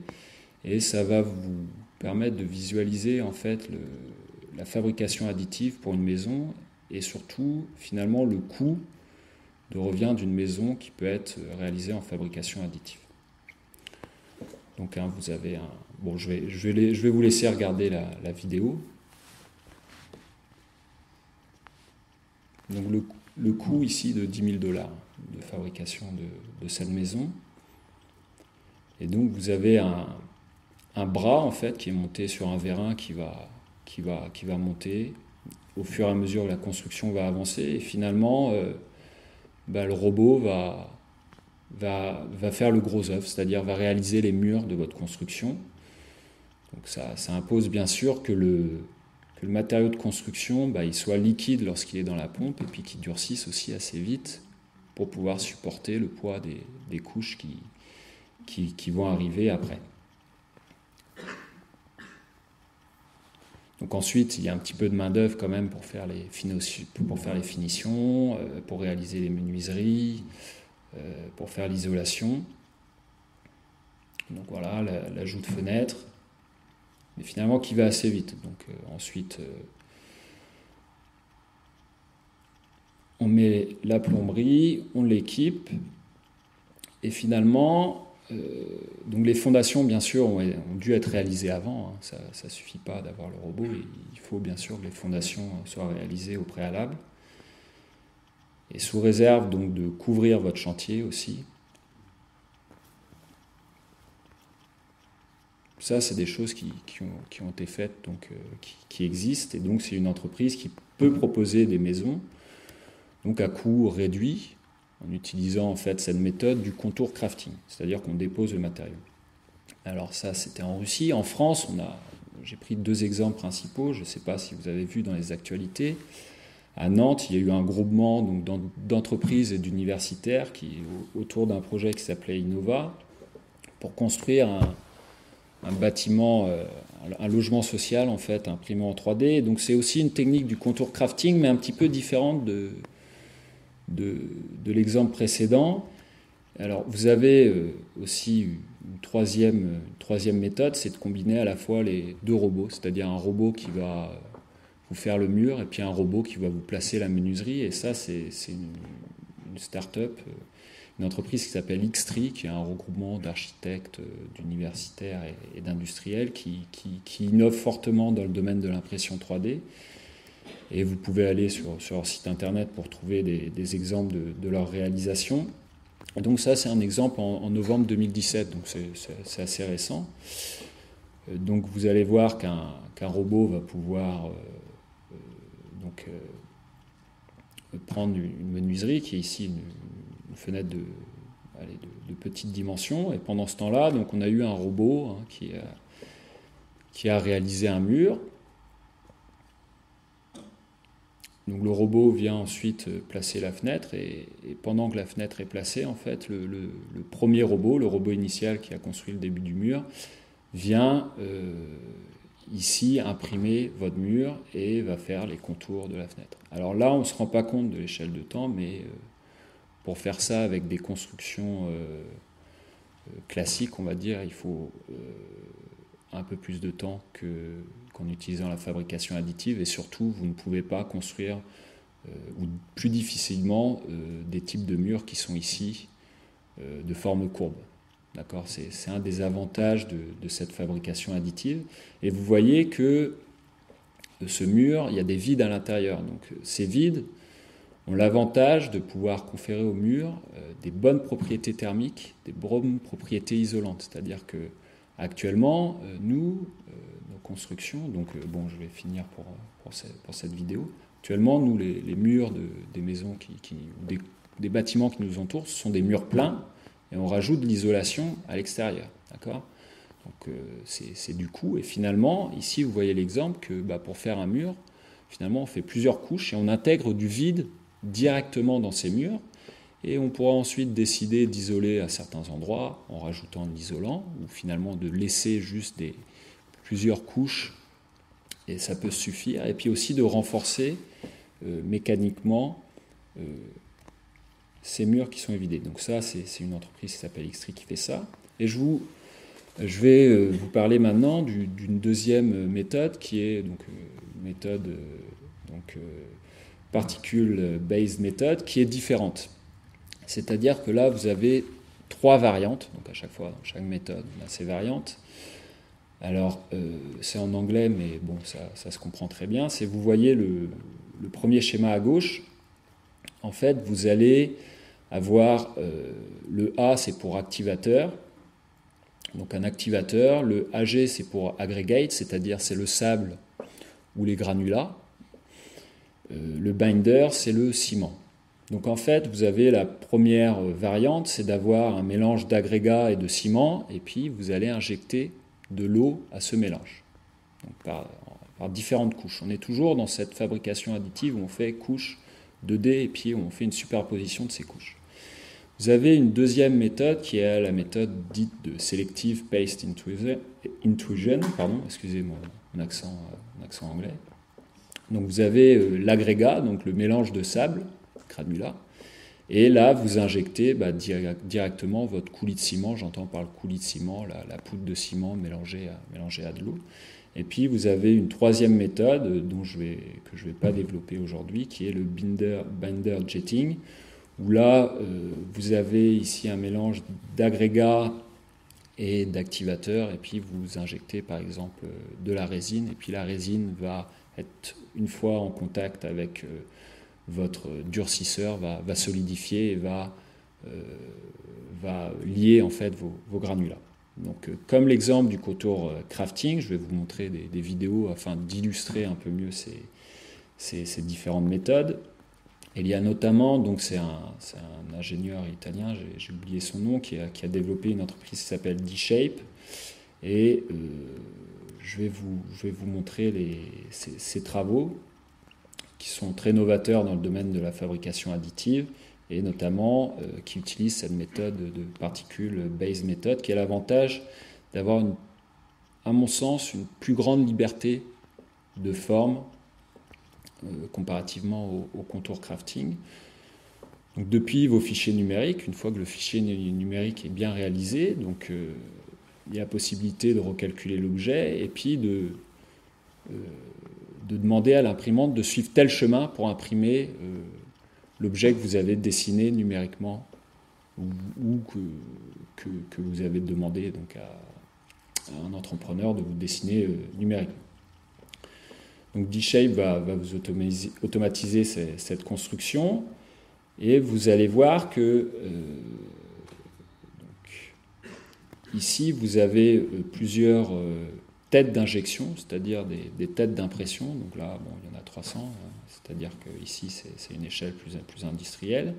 Et ça va vous permettre de visualiser en fait la fabrication additive pour une maison et surtout finalement le coût de revient d'une maison qui peut être réalisée en fabrication additive. Donc hein, vous avez un... Bon, je vais, je vais, je vais vous laisser regarder la, vidéo. Donc le, le, coût ici de 10 000 dollars de fabrication de, de, cette maison. Et donc vous avez un, un bras en fait qui est monté sur un vérin qui va qui va, qui va monter au fur et à mesure que la construction va avancer. Et finalement, euh, bah, le robot va, faire le gros œuvre, c'est-à-dire va réaliser les murs de votre construction. Donc ça, impose bien sûr que le, matériau de construction bah, il soit liquide lorsqu'il est dans la pompe et puis qu'il durcisse aussi assez vite pour pouvoir supporter le poids des, couches qui vont arriver après. Donc ensuite, il y a un petit peu de main-d'œuvre quand même pour faire les, finitions, euh, pour réaliser les menuiseries, euh, pour faire l'isolation. Donc voilà, l'ajout de fenêtres, mais finalement qui va assez vite. Donc euh, ensuite, on met la plomberie, on l'équipe, et finalement, donc les fondations, bien sûr, ont, dû être réalisées avant. Hein. Ça ne suffit pas d'avoir le robot. Il faut bien sûr que les fondations soient réalisées au préalable. Et sous réserve donc de couvrir votre chantier aussi. Ça, c'est des choses qui, ont, été faites, donc, euh, qui, qui, existent. Et donc, c'est une entreprise qui peut proposer des maisons donc à coût réduit, en utilisant en fait cette méthode du contour crafting, c'est-à-dire qu'on dépose le matériau. Alors ça, c'était en Russie. En France, on a, j'ai pris deux exemples principaux. Je ne sais pas si vous avez vu dans les actualités. À Nantes, il y a eu un groupement donc, d'entreprises et d'universitaires qui, autour d'un projet qui s'appelait Innova, pour construire un, un bâtiment, euh, un logement social en fait, imprimé en 3D. Donc c'est aussi une technique du contour crafting, mais un petit peu différente de, de, l'exemple précédent. Alors, vous avez euh, aussi une troisième, méthode, c'est de combiner à la fois les deux robots, c'est-à-dire un robot qui va vous faire le mur et puis un robot qui va vous placer la menuiserie. Et ça, c'est une, une start-up, une entreprise qui s'appelle Xtree, qui est un regroupement d'architectes, euh, d'universitaires et, d'industriels qui, qui, innove fortement dans le domaine de l'impression 3D et vous pouvez aller sur, leur site internet pour trouver des, exemples de, leur réalisation. donc ça, c'est un exemple en, novembre 2017, donc c'est assez récent. Euh, donc vous allez voir qu'un robot va pouvoir euh, euh, donc, prendre une menuiserie qui est ici une, fenêtre de, petite dimension. Et pendant ce temps-là, on a eu un robot hein, qui a réalisé un mur. Donc le robot vient ensuite euh, placer la fenêtre et, pendant que la fenêtre est placée, en fait, le, premier robot, le robot initial qui a construit le début du mur, vient euh, ici imprimer votre mur et va faire les contours de la fenêtre. Alors là, on ne se rend pas compte de l'échelle de temps, mais euh, pour faire ça avec des constructions classiques, on va dire, il faut un peu plus de temps qu'en utilisant la fabrication additive et surtout vous ne pouvez pas construire euh, ou plus difficilement euh, des types de murs qui sont ici euh, de forme courbe. D'accord? C'est, un des avantages de, de, cette fabrication additive. Et vous voyez que ce mur, il y a des vides à l'intérieur. Donc ces vides ont l'avantage de pouvoir conférer au mur des bonnes propriétés thermiques, des bonnes propriétés isolantes. C'est-à-dire que Actuellement, euh, nous, euh, nos constructions, donc euh, bon, je vais finir pour, pour, cette, vidéo. Actuellement, nous, les, murs de, des maisons, qui, des, des, bâtiments qui nous entourent, ce sont des murs pleins et on rajoute de l'isolation à l'extérieur. D'accord? Donc c'est du coût. Et finalement, ici, vous voyez l'exemple que bah, pour faire un mur, finalement, on fait plusieurs couches et on intègre du vide directement dans ces murs. Et on pourra ensuite décider d'isoler à certains endroits en rajoutant de l'isolant, ou finalement de laisser juste plusieurs couches, et ça peut suffire. Et puis aussi de renforcer euh, mécaniquement euh, ces murs qui sont évidés. Donc ça, c'est une entreprise qui s'appelle Xtree qui fait ça. Et je, vous, je vais euh, vous parler maintenant d'une deuxième méthode qui est donc, une méthode donc, particule-based méthode qui est différente. C'est-à-dire que là, vous avez trois variantes, donc à chaque fois, dans chaque méthode, on a ces variantes. Alors, c'est en anglais, mais bon, ça, se comprend très bien. C'est, vous voyez le, le premier schéma à gauche, en fait, vous allez avoir euh, le A, c'est pour activateur. Donc un activateur. Le AG, c'est pour aggregate, c'est-à-dire c'est le sable ou les granulats. Euh, le binder, c'est le ciment. Donc en fait, vous avez la première variante, c'est d'avoir un mélange d'agrégat et de ciment, et puis vous allez injecter de l'eau à ce mélange. Par, différentes couches. On est toujours dans cette fabrication additive où on fait couche 2D et puis on fait une superposition de ces couches. Vous avez une deuxième méthode qui est la méthode dite de Selective Paste Intrusion, pardon, excusez mon, accent, mon accent anglais. Donc vous avez euh, l'agrégat, donc le mélange de sable, granulat, et là vous injectez bah, directement votre coulis de ciment, j'entends par le coulis de ciment la, poudre de ciment mélangée à, de l'eau. Et puis vous avez une troisième méthode dont je vais, que je ne vais pas développer aujourd'hui, qui est le binder, binder jetting, où là euh, vous avez ici un mélange d'agrégats et d'activateurs, et puis vous injectez par exemple de la résine, et puis la résine va être une fois en contact avec euh, votre durcisseur, va, solidifier et va, euh, va lier en fait vos, granulats. Donc, euh, comme l'exemple du contour euh, crafting, je vais vous montrer des, vidéos afin d'illustrer un peu mieux ces, différentes méthodes. il y a notamment, donc c'est un, ingénieur italien, j'ai oublié son nom, qui a, développé une entreprise qui s'appelle D-Shape. Et je, vais vous, je vais vous montrer ces, travaux qui sont très novateurs dans le domaine de la fabrication additive et notamment euh, qui utilise cette méthode de particules base méthode, qui a l'avantage d'avoir, à mon sens, une plus grande liberté de forme euh, comparativement au, contour crafting. Depuis vos fichiers numériques, une fois que le fichier numérique est bien réalisé, donc euh, il y a possibilité de recalculer l'objet et puis de, de demander à l'imprimante de suivre tel chemin pour imprimer l'objet que vous avez dessiné numériquement ou, que, que, vous avez demandé donc à, un entrepreneur de vous dessiner euh, numériquement. Donc D-Shape va, va, vous automatiser, cette construction et vous allez voir que euh, ici vous avez euh, plusieurs têtes d'injection, c'est-à-dire des, des, têtes d'impression. Donc là, bon, il y en a 300. C'est-à-dire qu'ici, c'est une échelle plus, plus industrielle.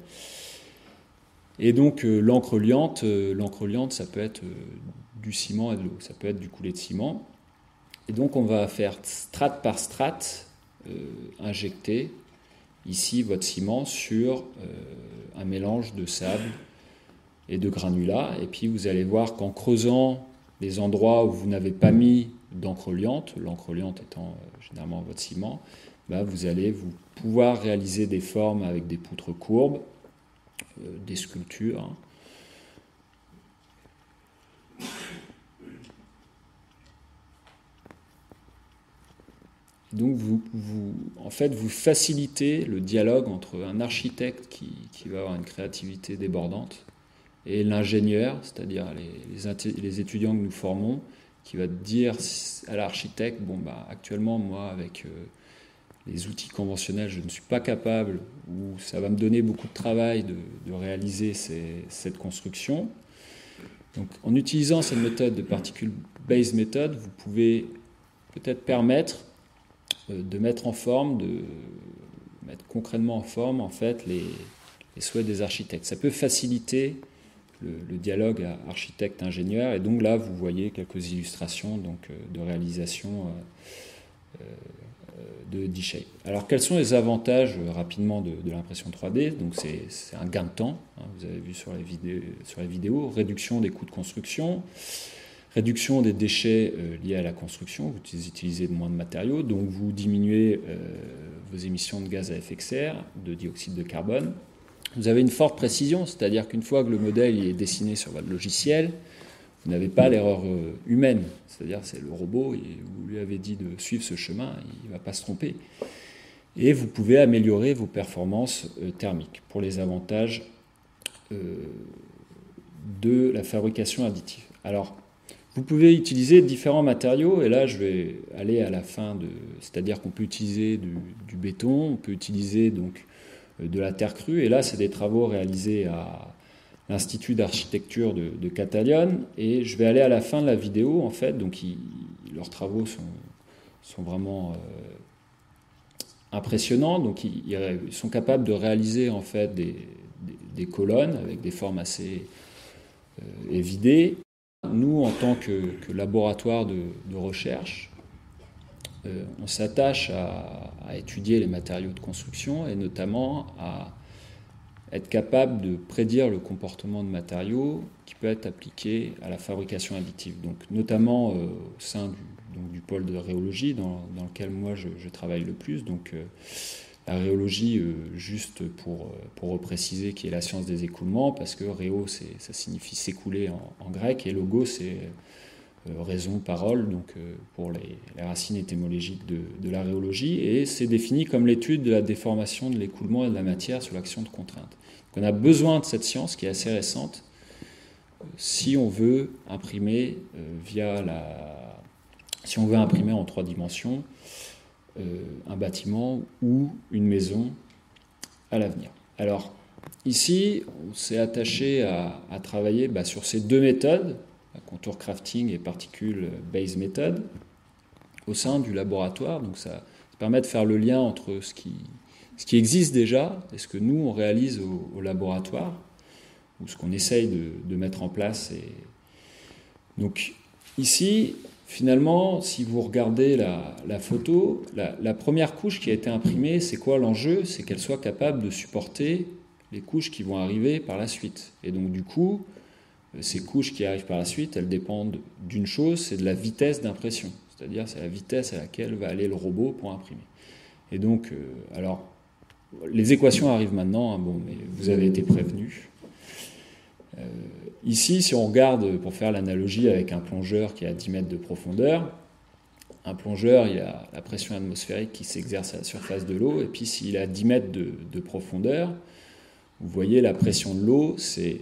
Et donc, euh, l'encre liante, euh, liante, ça peut être euh, du ciment et de l'eau, ça peut être du coulé de ciment. Et donc, on va faire strate par strate injecter ici votre ciment sur un mélange de sable et de granulats. Et puis, vous allez voir qu'en creusant les endroits où vous n'avez pas mis d'encre liante, l'encre liante étant généralement votre ciment, bah, vous allez vous pouvoir réaliser des formes avec des poutres courbes, euh, des sculptures. Hein. Donc vous, en fait, vous facilitez le dialogue entre un architecte qui, va avoir une créativité débordante et l'ingénieur, c'est-à-dire les, étudiants que nous formons, qui va dire à l'architecte, bon bah actuellement moi avec euh, les outils conventionnels, je ne suis pas capable, ou ça va me donner beaucoup de travail de, réaliser cette construction. Donc, en utilisant cette méthode de particle-based method, vous pouvez peut-être permettre euh, de mettre en forme, de mettre concrètement en forme en fait les, souhaits des architectes. Ça peut faciliter le, dialogue architecte-ingénieur. Et donc là, vous voyez quelques illustrations donc, euh, de réalisation euh, de D-Shape. Alors, quels sont les avantages rapidement de, l'impression 3D Donc, c'est un gain de temps. Hein, vous avez vu sur les vidéos, réduction des coûts de construction, réduction des déchets liés à la construction. Vous utilisez moins de matériaux, donc vous diminuez vos émissions de gaz à effet de serre, de dioxyde de carbone. Vous avez une forte précision, c'est-à-dire qu'une fois que le modèle est dessiné sur votre logiciel, vous n'avez pas l'erreur euh, humaine. C'est-à-dire c'est le robot, vous lui avez dit de suivre ce chemin, il ne va pas se tromper. Et vous pouvez améliorer vos performances euh, thermiques pour les avantages euh, de la fabrication additive. Alors, vous pouvez utiliser différents matériaux, et là je vais aller à la fin de. C'est-à-dire qu'on peut utiliser du, béton, on peut utiliser donc de la terre crue. Et là, c'est des travaux réalisés à l'Institut d'architecture de, de. Et je vais aller à la fin de la vidéo, en fait. Donc, leurs travaux sont, sont vraiment euh, impressionnants. Donc, ils, sont capables de réaliser, en fait, des, des, colonnes avec des formes assez euh, évidées. Nous, en tant que, laboratoire de recherche, euh, on s'attache à, étudier les matériaux de construction et notamment à être capable de prédire le comportement de matériaux qui peut être appliqué à la fabrication additive. Donc, notamment euh, au sein du, pôle de rhéologie dans, lequel moi je, travaille le plus. Donc, euh, la rhéologie, juste pour, pour repréciser, qui est la science des écoulements, parce que réo, ça signifie s'écouler en, en, grec, et logo, c'est raison, parole, donc euh, pour les, racines étymologiques de, la rhéologie, et c'est défini comme l'étude de la déformation de l'écoulement et de la matière sous l'action de contraintes. on a besoin de cette science qui est assez récente si on veut imprimer euh, via la, si on veut imprimer en trois dimensions un bâtiment ou une maison à l'avenir. Alors ici, on s'est attaché à, travailler bah, sur ces deux méthodes contour crafting et particules base method au sein du laboratoire. Donc ça, permet de faire le lien entre ce qui, ce qui existe déjà et ce que nous on réalise au, laboratoire ou ce qu'on essaye de, mettre en place. Et... Donc ici, finalement, si vous regardez la, photo, la, la, première couche qui a été imprimée, c'est quoi l'enjeu? C'est qu'elle soit capable de supporter les couches qui vont arriver par la suite. Et donc du coup, ces couches qui arrivent par la suite, elles dépendent d'une chose, c'est de la vitesse d'impression. C'est-à-dire, c'est la vitesse à laquelle va aller le robot pour imprimer. Et donc, euh, alors, les équations arrivent maintenant, hein, bon, mais vous avez été prévenus. Euh, ici, si on regarde, pour faire l'analogie avec un plongeur qui est à 10 mètres de profondeur, un plongeur, il y a la pression atmosphérique qui s'exerce à la surface de l'eau, et puis s'il est à 10 mètres de profondeur, vous voyez la pression de l'eau, c'est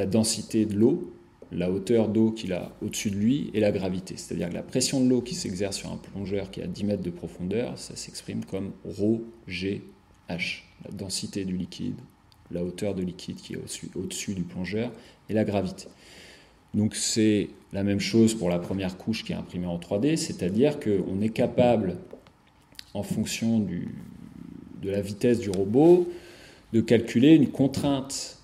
la densité de l'eau, la hauteur d'eau qu'il a au-dessus de lui et la gravité. C'est-à-dire que la pression de l'eau qui s'exerce sur un plongeur qui a 10 mètres de profondeur, ça s'exprime comme ρ, G, H. La densité du liquide, la hauteur de liquide qui est au-dessus, du plongeur et la gravité. Donc c'est la même chose pour la première couche qui est imprimée en 3D, c'est-à-dire qu'on est capable, en fonction de la vitesse du robot, de calculer une contrainte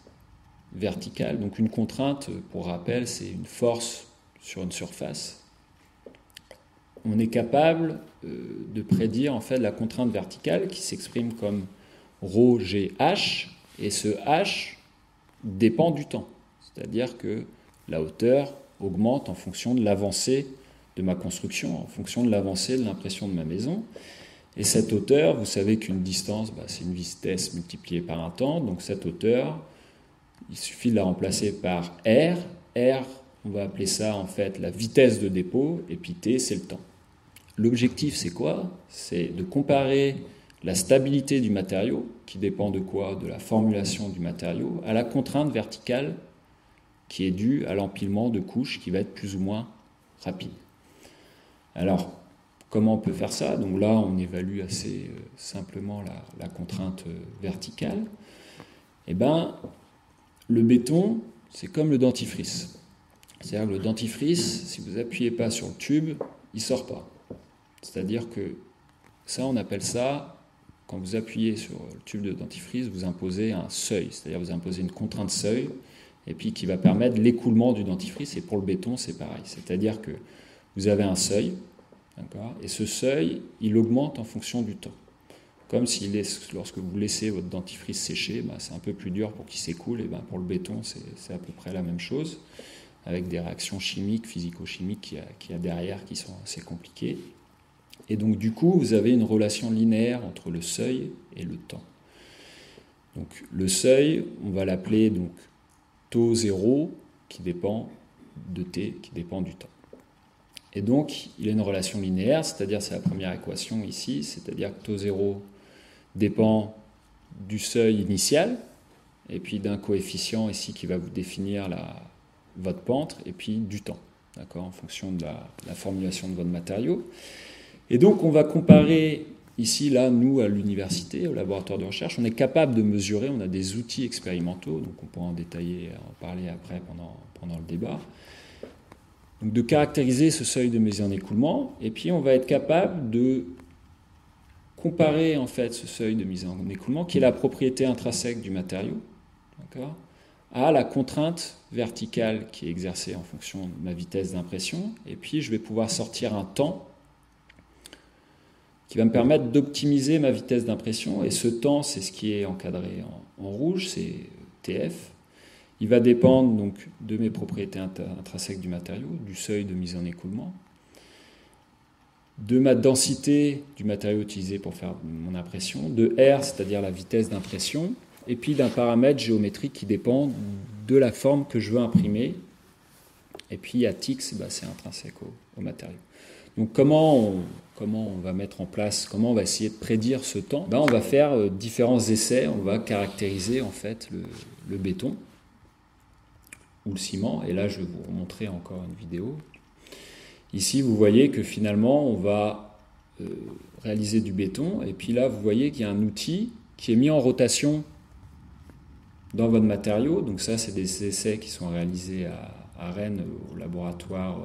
verticale. Donc une contrainte, pour rappel, c'est une force sur une surface. On est capable euh, de prédire en fait la contrainte verticale qui s'exprime comme ρ g h et ce h dépend du temps. C'est-à-dire que la hauteur augmente en fonction de l'avancée de ma construction, en fonction de l'avancée de l'impression de ma maison. Et cette hauteur, vous savez qu'une distance, bah, c'est une vitesse multipliée par un temps. Donc cette hauteur, il suffit de la remplacer par R. R, on va appeler ça en fait la vitesse de dépôt, et puis T, c'est le temps. L'objectif, c'est quoi? C'est de comparer la stabilité du matériau, qui dépend de quoi? De la formulation du matériau, à la contrainte verticale qui est due à l'empilement de couches qui va être plus ou moins rapide. Alors, comment on peut faire ça? Donc là, on évalue assez euh, simplement la, contrainte euh, verticale. Eh bien, le béton, c'est comme le dentifrice. C'est-à-dire que le dentifrice, si vous appuyez pas sur le tube, il sort pas. C'est-à-dire que ça, on appelle ça, quand vous appuyez sur le tube de dentifrice, vous imposez un seuil, c'est-à-dire vous imposez une contrainte seuil. et puis qui va permettre l'écoulement du dentifrice. Et pour le béton, c'est pareil. C'est-à-dire que vous avez un seuil, et ce seuil, il augmente en fonction du temps. Comme si lorsque vous laissez votre dentifrice sécher, bah, c'est un peu plus dur pour qu'il s'écoule, et ben pour le béton, c'est à peu près la même chose, avec des réactions chimiques, physico-chimiques qu'il y, a derrière qui sont assez compliquées. Et donc du coup, vous avez une relation linéaire entre le seuil et le temps. Donc le seuil, on va l'appeler donc taux zéro qui dépend de t, qui dépend du temps. Et donc, il a une relation linéaire, c'est-à-dire c'est la première équation ici, c'est-à-dire que taux zéro dépend du seuil initial, et puis d'un coefficient ici qui va vous définir la, votre pente, et puis du temps, d'accord, en fonction de la, formulation de votre matériau. Et donc, on va comparer ici, là, nous, à l'université, au laboratoire de recherche, on est capable de mesurer, on a des outils expérimentaux, donc on pourra en détailler, en parler après pendant, pendant le débat. Donc de caractériser ce seuil de mise en écoulement, et puis on va être capable de comparer en fait ce seuil de mise en écoulement, qui est la propriété intrinsèque du matériau, à la contrainte verticale qui est exercée en fonction de ma vitesse d'impression, et puis je vais pouvoir sortir un temps qui va me permettre d'optimiser ma vitesse d'impression, et ce temps, c'est ce qui est encadré en rouge, c'est TF, il va dépendre donc de mes propriétés intrinsèques du matériau, du seuil de mise en écoulement, de ma densité du matériau utilisé pour faire mon impression, de R, c'est-à-dire la vitesse d'impression, et puis d'un paramètre géométrique qui dépend de la forme que je veux imprimer. Et puis à TIX, bah, c'est intrinsèque au, matériau. Donc comment on, comment on va mettre en place, comment on va essayer de prédire ce temps? Ben, On va faire euh, différents essais, on va caractériser en fait le béton ou le ciment. Et là, je vais vous montrer encore une vidéo. Ici, vous voyez que finalement, on va euh, réaliser du béton. Et puis là, vous voyez qu'il y a un outil qui est mis en rotation dans votre matériau. Donc ça, c'est des essais qui sont réalisés à, Rennes, au laboratoire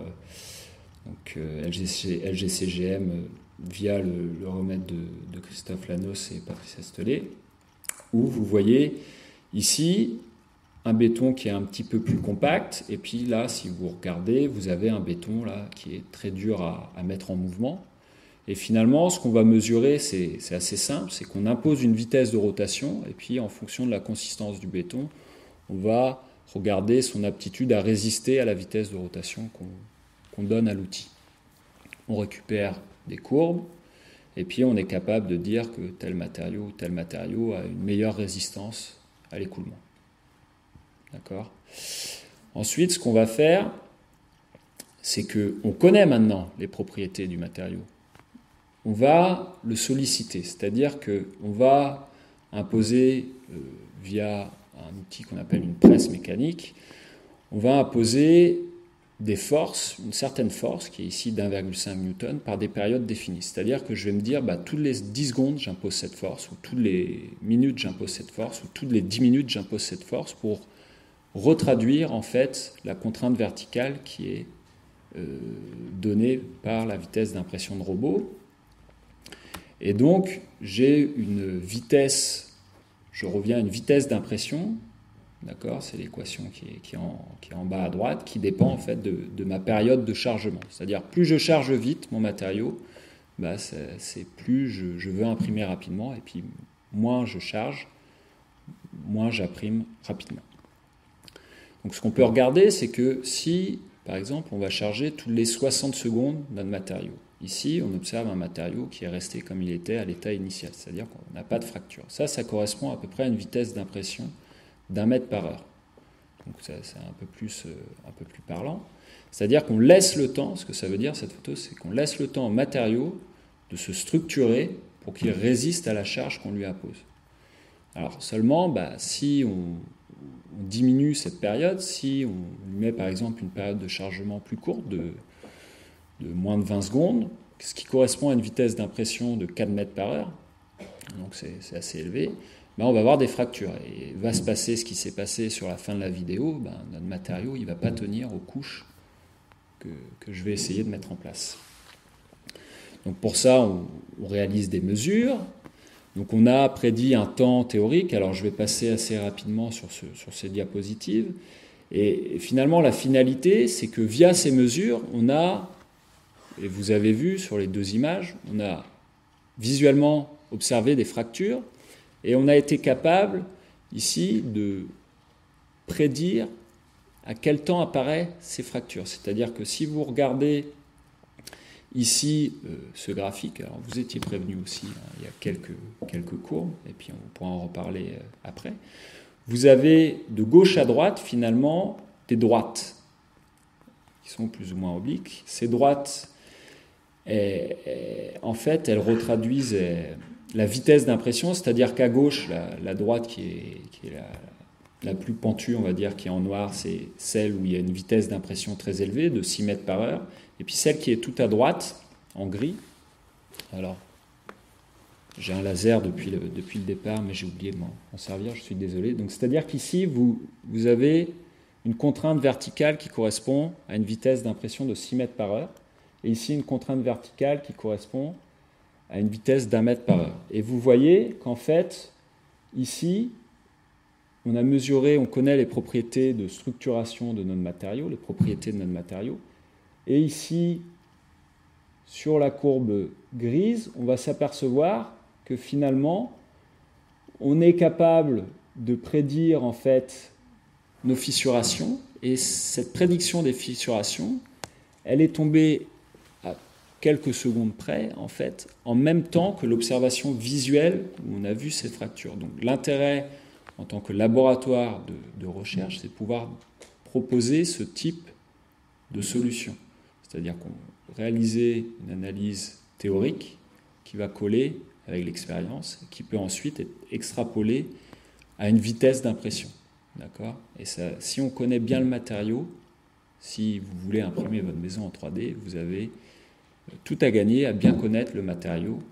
euh, euh, LGCGM, via le, remède de, de, Christophe Lanos et Patrice Astelet, où vous voyez ici un béton qui est un petit peu plus compact, et puis là, si vous regardez, vous avez un béton là qui est très dur à, mettre en mouvement. Et finalement, ce qu'on va mesurer, c'est assez simple, c'est qu'on impose une vitesse de rotation, et puis en fonction de la consistance du béton, on va regarder son aptitude à résister à la vitesse de rotation qu'on donne à l'outil. On récupère des courbes, et puis on est capable de dire que tel matériau ou tel matériau a une meilleure résistance à l'écoulement. D'accord Ensuite, ce qu'on va faire, c'est qu'on connaît maintenant les propriétés du matériau. On va le solliciter, c'est-à-dire qu'on va imposer euh, via un outil qu'on appelle une presse mécanique, on va imposer des forces, une certaine force, qui est ici d'1,5 newton, par des périodes définies. C'est-à-dire que je vais me dire, bah, toutes les 10 secondes, j'impose cette force, ou toutes les minutes, j'impose cette force, ou toutes les 10 minutes, j'impose cette force pour retraduire en fait la contrainte verticale qui est euh, donnée par la vitesse d'impression de robot. Et donc j'ai une vitesse, je reviens à une vitesse d'impression, d'accord, c'est l'équation qui est, en, bas à droite, qui dépend en fait de, ma période de chargement. C'est-à-dire plus je charge vite mon matériau, bah, c'est plus je, je veux imprimer rapidement, et puis moins je charge, moins j'imprime rapidement. Donc ce qu'on peut regarder, c'est que si, par exemple, on va charger toutes les 60 secondes d'un matériau, ici, on observe un matériau qui est resté comme il était à l'état initial, c'est-à-dire qu'on n'a pas de fracture. Ça, ça correspond à peu près à une vitesse d'impression d'un mètre par heure. Donc c'est un, peu plus, euh, un peu plus parlant. C'est-à-dire qu'on laisse le temps, ce que ça veut dire cette photo, c'est qu'on laisse le temps au matériau de se structurer pour qu'il résiste à la charge qu'on lui impose. Alors seulement, bah, si on, on diminue cette période si on lui met par exemple une période de chargement plus courte de, moins de 20 secondes, ce qui correspond à une vitesse d'impression de 4 mètres par heure, donc c'est assez élevé, ben on va avoir des fractures. Et va se passer ce qui s'est passé sur la fin de la vidéo, ben notre matériau ne va pas tenir aux couches que, je vais essayer de mettre en place. Donc pour ça, on réalise des mesures, donc on a prédit un temps théorique, alors je vais passer assez rapidement sur, ces diapositives. Et finalement, la finalité, c'est que via ces mesures, on a, et vous avez vu sur les deux images, on a visuellement observé des fractures, et on a été capable ici de prédire à quel temps apparaissent ces fractures. C'est-à-dire que si vous regardez ici euh, ce graphique, alors vous étiez prévenu aussi, hein, il y a quelques, courbes, et puis on pourra en reparler euh, après, vous avez de gauche à droite finalement des droites qui sont plus ou moins obliques. Ces droites, en fait, elles retraduisent euh, la vitesse d'impression, c'est-à-dire qu'à gauche, la, droite qui est, qui est la, la plus pentue, on va dire, qui est en noir, c'est celle où il y a une vitesse d'impression très élevée, de 6 mètres par heure. Et puis celle qui est tout à droite, en gris. Alors, j'ai un laser depuis le, depuis le départ, mais j'ai oublié de m'en servir, je suis désolé. Donc, c'est-à-dire qu'ici, vous, vous avez une contrainte verticale qui correspond à une vitesse d'impression de 6 mètres par heure. Et ici, une contrainte verticale qui correspond à une vitesse d'un mètre par heure. Et vous voyez qu'en fait, ici, on a mesuré, on connaît les propriétés de structuration de notre matériau, les propriétés de notre matériau. Et ici, sur la courbe grise, on va s'apercevoir que finalement, on est capable de prédire en fait nos fissurations. Et cette prédiction des fissurations, elle est tombée à quelques secondes près, en fait, en même temps que l'observation visuelle où on a vu ces fractures. Donc l'intérêt en tant que laboratoire de, recherche, c'est de pouvoir proposer ce type de solution. C'est-à-dire qu'on réaliser une analyse théorique qui va coller avec l'expérience, qui peut ensuite être extrapolée à une vitesse d'impression. D'accord? Et ça, si on connaît bien le matériau, si vous voulez imprimer votre maison en 3D, vous avez tout à gagner à bien connaître le matériau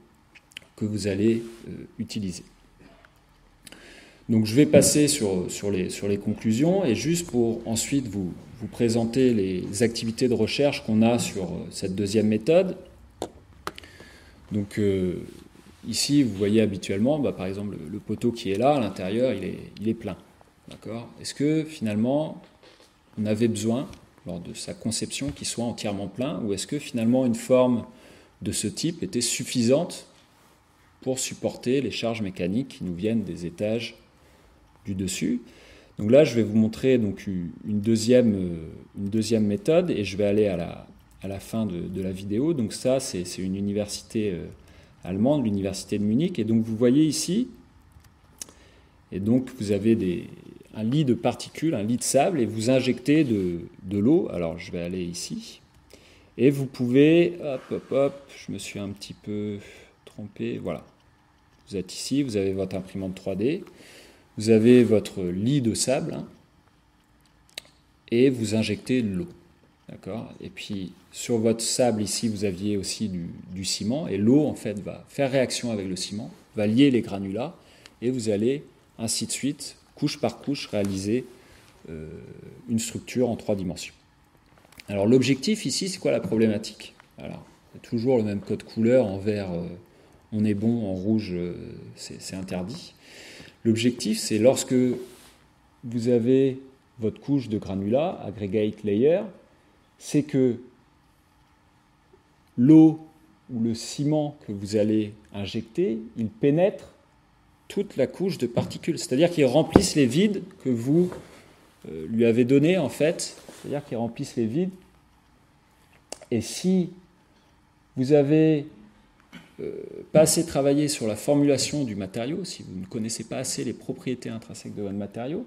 que vous allez euh, utiliser. Donc je vais passer sur, sur, les, sur les conclusions et juste pour ensuite vous, vous présenter les activités de recherche qu'on a sur euh, cette deuxième méthode. Donc euh, ici, vous voyez habituellement, bah, par exemple, le, poteau qui est là, à l'intérieur, il est, il est plein. D'accord? Est-ce que finalement, on avait besoin, lors de sa conception, qu'il soit entièrement plein, ou est-ce que finalement une forme de ce type était suffisante pour supporter les charges mécaniques qui nous viennent des étages du dessus. Donc là, je vais vous montrer donc une deuxième, euh, une deuxième méthode et je vais aller à la, à la fin de, la vidéo. Donc ça, c'est une université euh, allemande, l'université de Munich. Et donc vous voyez ici, et donc vous avez des, un lit de particules, un lit de sable, et vous injectez de, de l'eau. Alors je vais aller ici. Et vous pouvez, hop, hop, hop, je me suis un petit peu trompé, voilà. Vous êtes ici, vous avez votre imprimante 3D. Vous avez votre lit de sable hein, et vous injectez l'eau. Et puis sur votre sable ici, vous aviez aussi du, ciment et l'eau en fait va faire réaction avec le ciment, va lier les granulats et vous allez ainsi de suite, couche par couche, réaliser euh, une structure en trois dimensions. Alors l'objectif ici, c'est quoi la problématique? Alors, toujours le même code couleur en vert, euh, on est bon, en rouge, euh, c'est interdit. L'objectif, c'est lorsque vous avez votre couche de granulat, aggregate layer, c'est que l'eau ou le ciment que vous allez injecter, il pénètre toute la couche de particules. C'est-à-dire qu'il remplisse les vides que vous euh, lui avez donnés, en fait. C'est-à-dire qu'il remplisse les vides. Et si vous avez pas assez travaillé sur la formulation du matériau, si vous ne connaissez pas assez les propriétés intrinsèques de votre matériau,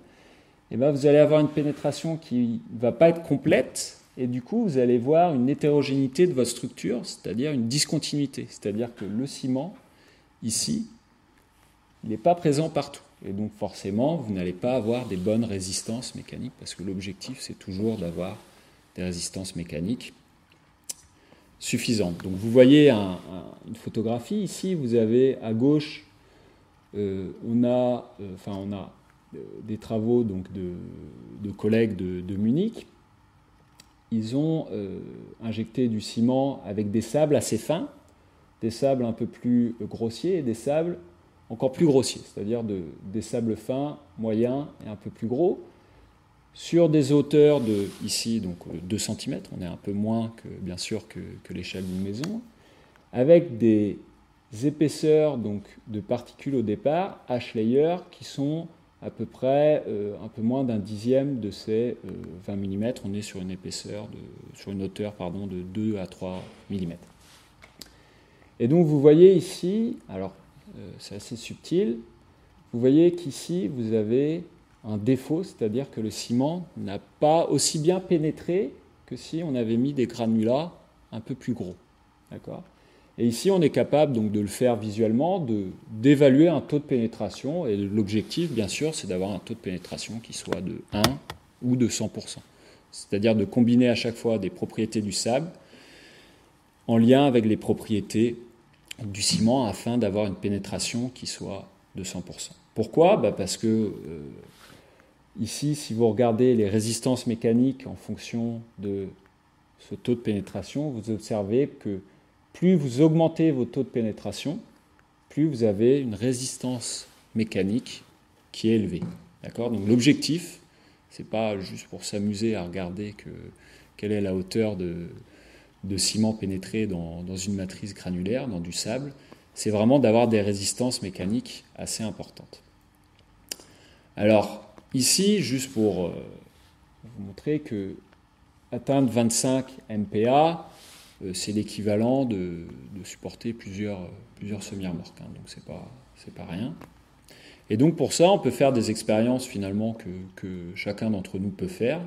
eh ben vous allez avoir une pénétration qui ne va pas être complète, et du coup vous allez voir une hétérogénéité de votre structure, c'est-à-dire une discontinuité, c'est-à-dire que le ciment, ici, n'est pas présent partout. Et donc forcément, vous n'allez pas avoir des bonnes résistances mécaniques, parce que l'objectif, c'est toujours d'avoir des résistances mécaniques suffisante. Donc vous voyez une photographie ici, vous avez à gauche, euh, on a, euh, euh, des travaux de, collègues de, Munich. Ils ont injecté du ciment avec des sables assez fins, des sables un peu plus grossiers et des sables encore plus grossiers, c'est-à-dire de, des sables fins, moyens et un peu plus gros. Sur des hauteurs de, ici, donc 2 cm, on est un peu moins que, bien sûr, que, l'échelle d'une maison, avec des épaisseurs donc, de particules au départ, H-layer, qui sont à peu près euh, un peu moins d'un dixième de ces 20 mm. On est sur une épaisseur, de, sur une hauteur pardon, de 2 à 3 mm. Et donc vous voyez ici, alors euh, c'est assez subtil, vous voyez qu'ici vous avez un défaut, c'est-à-dire que le ciment n'a pas aussi bien pénétré que si on avait mis des granulats un peu plus gros. D'accord? Et ici, on est capable donc de le faire visuellement, d'évaluer un taux de pénétration. Et l'objectif, bien sûr, c'est d'avoir un taux de pénétration qui soit de 1 ou de 100%. C'est-à-dire de combiner à chaque fois des propriétés du sable en lien avec les propriétés du ciment afin d'avoir une pénétration qui soit de 100%. Pourquoi? Bah, Parce que euh, ici, si vous regardez les résistances mécaniques en fonction de ce taux de pénétration, vous observez que plus vous augmentez vos taux de pénétration, plus vous avez une résistance mécanique qui est élevée. D'accord? Donc l'objectif, pas juste pour s'amuser à regarder que, quelle est la hauteur de, ciment pénétré dans, dans, une matrice granulaire, dans du sable, c'est vraiment d'avoir des résistances mécaniques assez importantes. Alors ici, juste pour euh, vous montrer que atteindre 25 MPa, euh, c'est l'équivalent de, supporter plusieurs, plusieurs semi-remorques. Hein, donc c'est pas, pas rien. Et donc pour ça, on peut faire des expériences finalement que, chacun d'entre nous peut faire.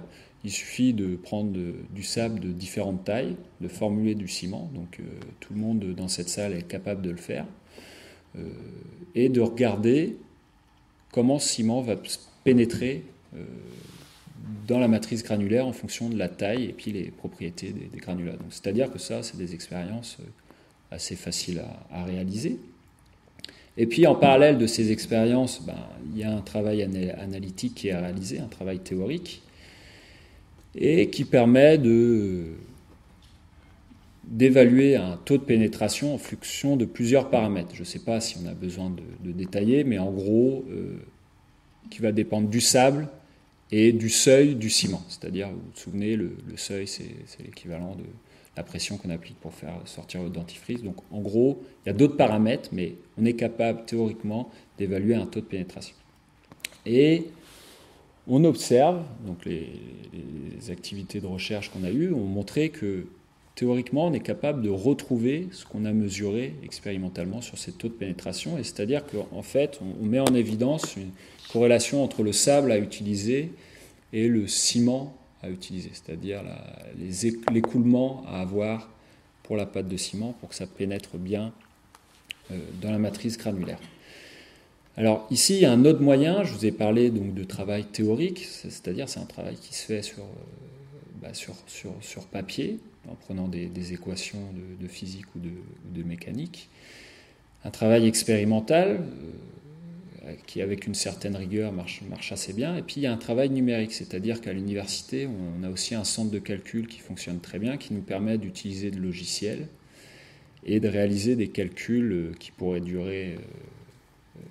Il suffit de prendre du sable de différentes tailles, de formuler du ciment. Donc euh, tout le monde dans cette salle est capable de le faire. Euh, et de regarder comment ce ciment va pénétrer dans la matrice granulaire en fonction de la taille et puis les propriétés des, granulats. c'est-à-dire que ça, c'est des expériences euh, assez faciles à, réaliser. Et puis, en parallèle de ces expériences, ben, il y a un travail analytique qui est réalisé, un travail théorique, et qui permet d'évaluer un taux de pénétration en fonction de plusieurs paramètres. Je ne sais pas si on a besoin de, détailler, mais en gros, euh, qui va dépendre du sable, et du seuil du ciment. C'est-à-dire, vous vous souvenez, le, seuil, c'est l'équivalent de la pression qu'on applique pour faire sortir le dentifrice. Donc, en gros, il y a d'autres paramètres, mais on est capable théoriquement d'évaluer un taux de pénétration. Et on observe, donc les, activités de recherche qu'on a eues ont montré que théoriquement, on est capable de retrouver ce qu'on a mesuré expérimentalement sur ces taux de pénétration. Et c'est-à-dire qu'en fait, on met en évidence une, corrélation entre le sable à utiliser et le ciment à utiliser, c'est-à-dire l'écoulement à avoir pour la pâte de ciment pour que ça pénètre bien euh, dans la matrice granulaire. Alors ici, il y a un autre moyen, je vous ai parlé donc de travail théorique, c'est-à-dire c'est un travail qui se fait sur, euh, bah, sur, sur, sur, papier, en prenant des, équations de, physique ou de, mécanique. Un travail expérimental, euh, qui avec une certaine rigueur marche, assez bien. Et puis il y a un travail numérique, c'est-à-dire qu'à l'université, on a aussi un centre de calcul qui fonctionne très bien, qui nous permet d'utiliser de logiciels et de réaliser des calculs euh, qui pourraient durer euh, euh,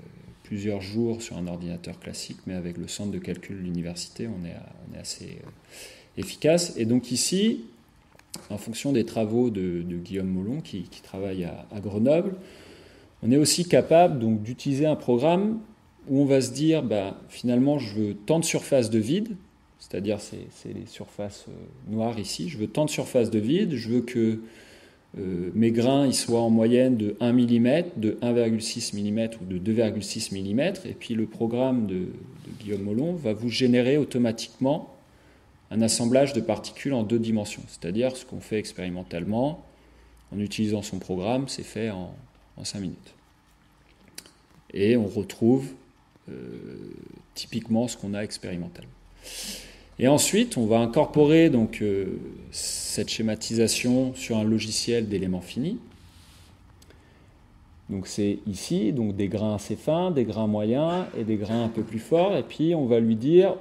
plusieurs jours sur un ordinateur classique, mais avec le centre de calcul de l'université, on est, assez efficace. Et donc ici, en fonction des travaux de, Guillaume Molon, qui, travaille à Grenoble, on est aussi capable donc d'utiliser un programme où on va se dire bah, finalement je veux tant de surfaces de vide, c'est-à-dire c'est les surfaces euh, noires ici, je veux tant de surfaces de vide, je veux que euh, mes grains soient en moyenne de 1 mm, de 1,6 mm ou de 2,6 mm, et puis le programme de, de Guillaume Molon va vous générer automatiquement un assemblage de particules en deux dimensions, c'est-à-dire ce qu'on fait expérimentalement en utilisant son programme, c'est fait en, en 5 minutes. Et on retrouve euh, typiquement ce qu'on a expérimental. Et ensuite, on va incorporer donc euh, cette schématisation sur un logiciel d'éléments finis. Donc c'est ici, donc des grains assez fins, des grains moyens et des grains un peu plus forts. Et puis on va lui dire,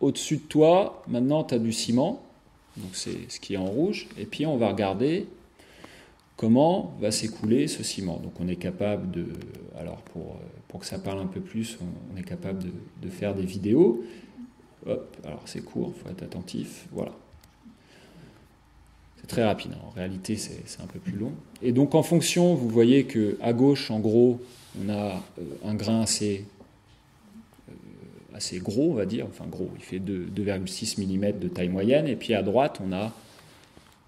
au-dessus de toi, maintenant tu as du ciment, donc c'est ce qui est en rouge. Et puis on va regarder comment va s'écouler ce ciment. Donc on est capable de, alors pour, que ça parle un peu plus, on, est capable de, faire des vidéos. hop, alors c'est court, il faut être attentif, voilà. C'est très rapide, hein. en réalité c'est un peu plus long. Et donc en fonction, vous voyez que à gauche, en gros, on a euh, un grain assez, euh, assez gros, on va dire, enfin gros, il fait 2,6 mm de taille moyenne, et puis à droite, on a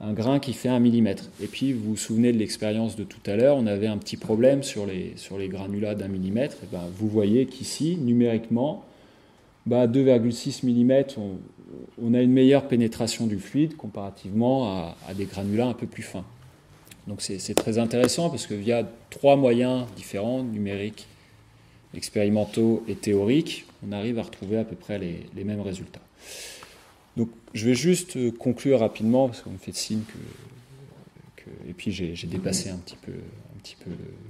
un grain qui fait 1 mm. Et puis vous vous souvenez de l'expérience de tout à l'heure, on avait un petit problème sur les, sur les granulats d'un millimètre. Et ben, vous voyez qu'ici, numériquement, bah, 2,6 mm, on, a une meilleure pénétration du fluide comparativement à, des granulats un peu plus fins. Donc c'est très intéressant parce que via trois moyens différents, numériques, expérimentaux et théoriques, on arrive à retrouver à peu près les mêmes résultats. Donc je vais juste euh, conclure rapidement, parce qu'on me fait signe que, Et puis j'ai dépassé un petit peu,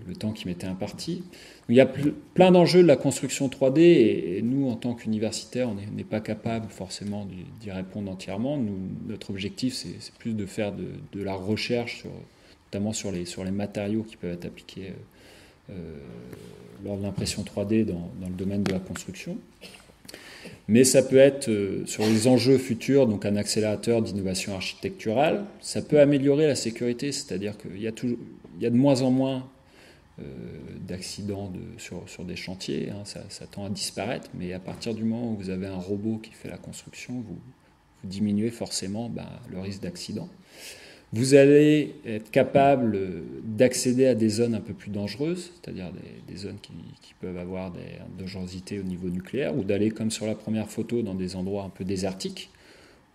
le, temps qui m'était imparti. Il y a plein d'enjeux de la construction 3D, et, nous, en tant qu'universitaires, on n'est pas capable forcément d'y répondre entièrement. Notre objectif, c'est plus de faire de, la recherche, notamment sur les, matériaux qui peuvent être appliqués euh, euh, lors de l'impression 3D dans, dans le domaine de la construction. Mais ça peut être euh, sur les enjeux futurs, donc un accélérateur d'innovation architecturale. Ça peut améliorer la sécurité, c'est-à-dire qu'il y, a y a de moins en moins euh, d'accidents sur, sur, des chantiers. Hein. ça, tend à disparaître, mais à partir du moment où vous avez un robot qui fait la construction, vous, diminuez forcément ben, le risque d'accident. Vous allez être capable d'accéder à des zones un peu plus dangereuses, c'est-à-dire des, zones qui, peuvent avoir des dangerosités au niveau nucléaire, ou d'aller, comme sur la première photo, dans des endroits un peu désertiques,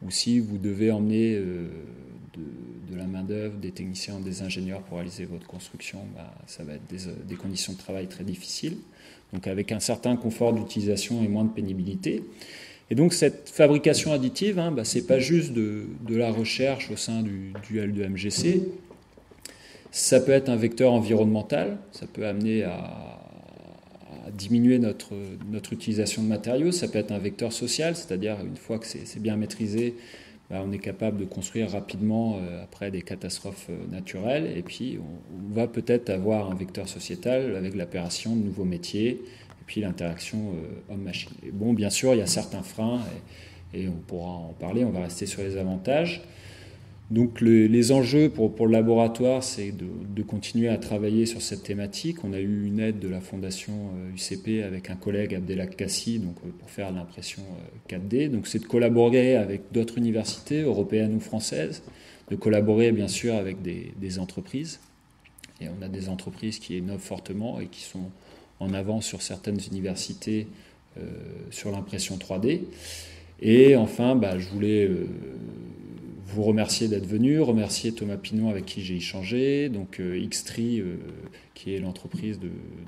ou si vous devez emmener euh, de, la main-d'œuvre, des techniciens, des ingénieurs pour réaliser votre construction, bah, ça va être des, des, conditions de travail très difficiles, donc avec un certain confort d'utilisation et moins de pénibilité. Et donc cette fabrication additive, hein, bah, ce n'est pas juste de, la recherche au sein du, duel de MGC, ça peut être un vecteur environnemental, ça peut amener à, diminuer notre, notre, utilisation de matériaux, ça peut être un vecteur social, c'est-à-dire une fois que c'est bien maîtrisé, bah, on est capable de construire rapidement euh, après des catastrophes euh, naturelles, et puis on, on va peut-être avoir un vecteur sociétal avec l'apparition de nouveaux métiers, puis l'interaction euh, homme-machine. Bon, bien sûr, il y a certains freins, et, on pourra en parler, on va rester sur les avantages. Donc les enjeux pour, pour, le laboratoire, c'est de, continuer à travailler sur cette thématique. On a eu une aide de la fondation UCP euh, avec un collègue, Abdelak Kassi, donc, euh, pour faire l'impression 4D. Donc c'est de collaborer avec d'autres universités, européennes ou françaises, de collaborer bien sûr avec des, entreprises. Et on a des entreprises qui innovent fortement et qui sont en avant sur certaines universités euh, sur l'impression 3D. Et enfin, bah, je voulais euh, vous remercier d'être venu, remercier Thomas Pinon avec qui j'ai échangé, donc euh, Xtree, qui est l'entreprise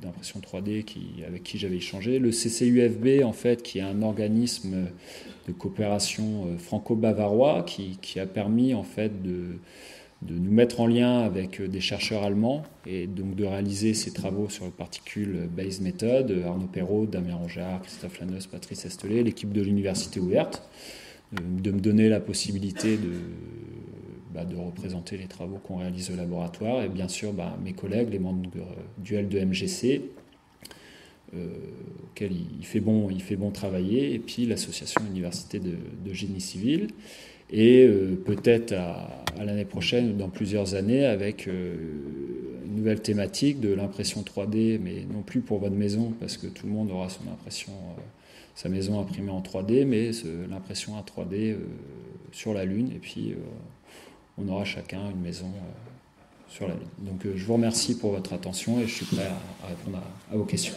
d'impression 3D qui, avec qui j'avais échangé, le CCUFB en fait qui est un organisme de coopération franco-bavarois qui, qui, a permis en fait de de nous mettre en lien avec euh, des chercheurs allemands et donc de réaliser ces travaux sur le particle based method, Arnaud Perrault, Damien Rongeard, Christophe Lanos, Patrice Estelet, l'équipe de l'Université ouverte, de me donner la possibilité de, bah, de représenter les travaux qu'on réalise au laboratoire. Et bien sûr bah, mes collègues, les membres du L de MGC, euh, auquel il, fait bon, il travailler, et puis l'association Université de Génie Civil et euh, peut-être à, l'année prochaine ou dans plusieurs années avec euh, une nouvelle thématique de l'impression 3D, mais non plus pour votre maison, parce que tout le monde aura son impression, euh, sa maison imprimée en 3D, mais l'impression à 3D sur la Lune, et puis on aura chacun une maison sur la Lune. Donc je vous remercie pour votre attention et je suis prêt à, répondre à vos questions.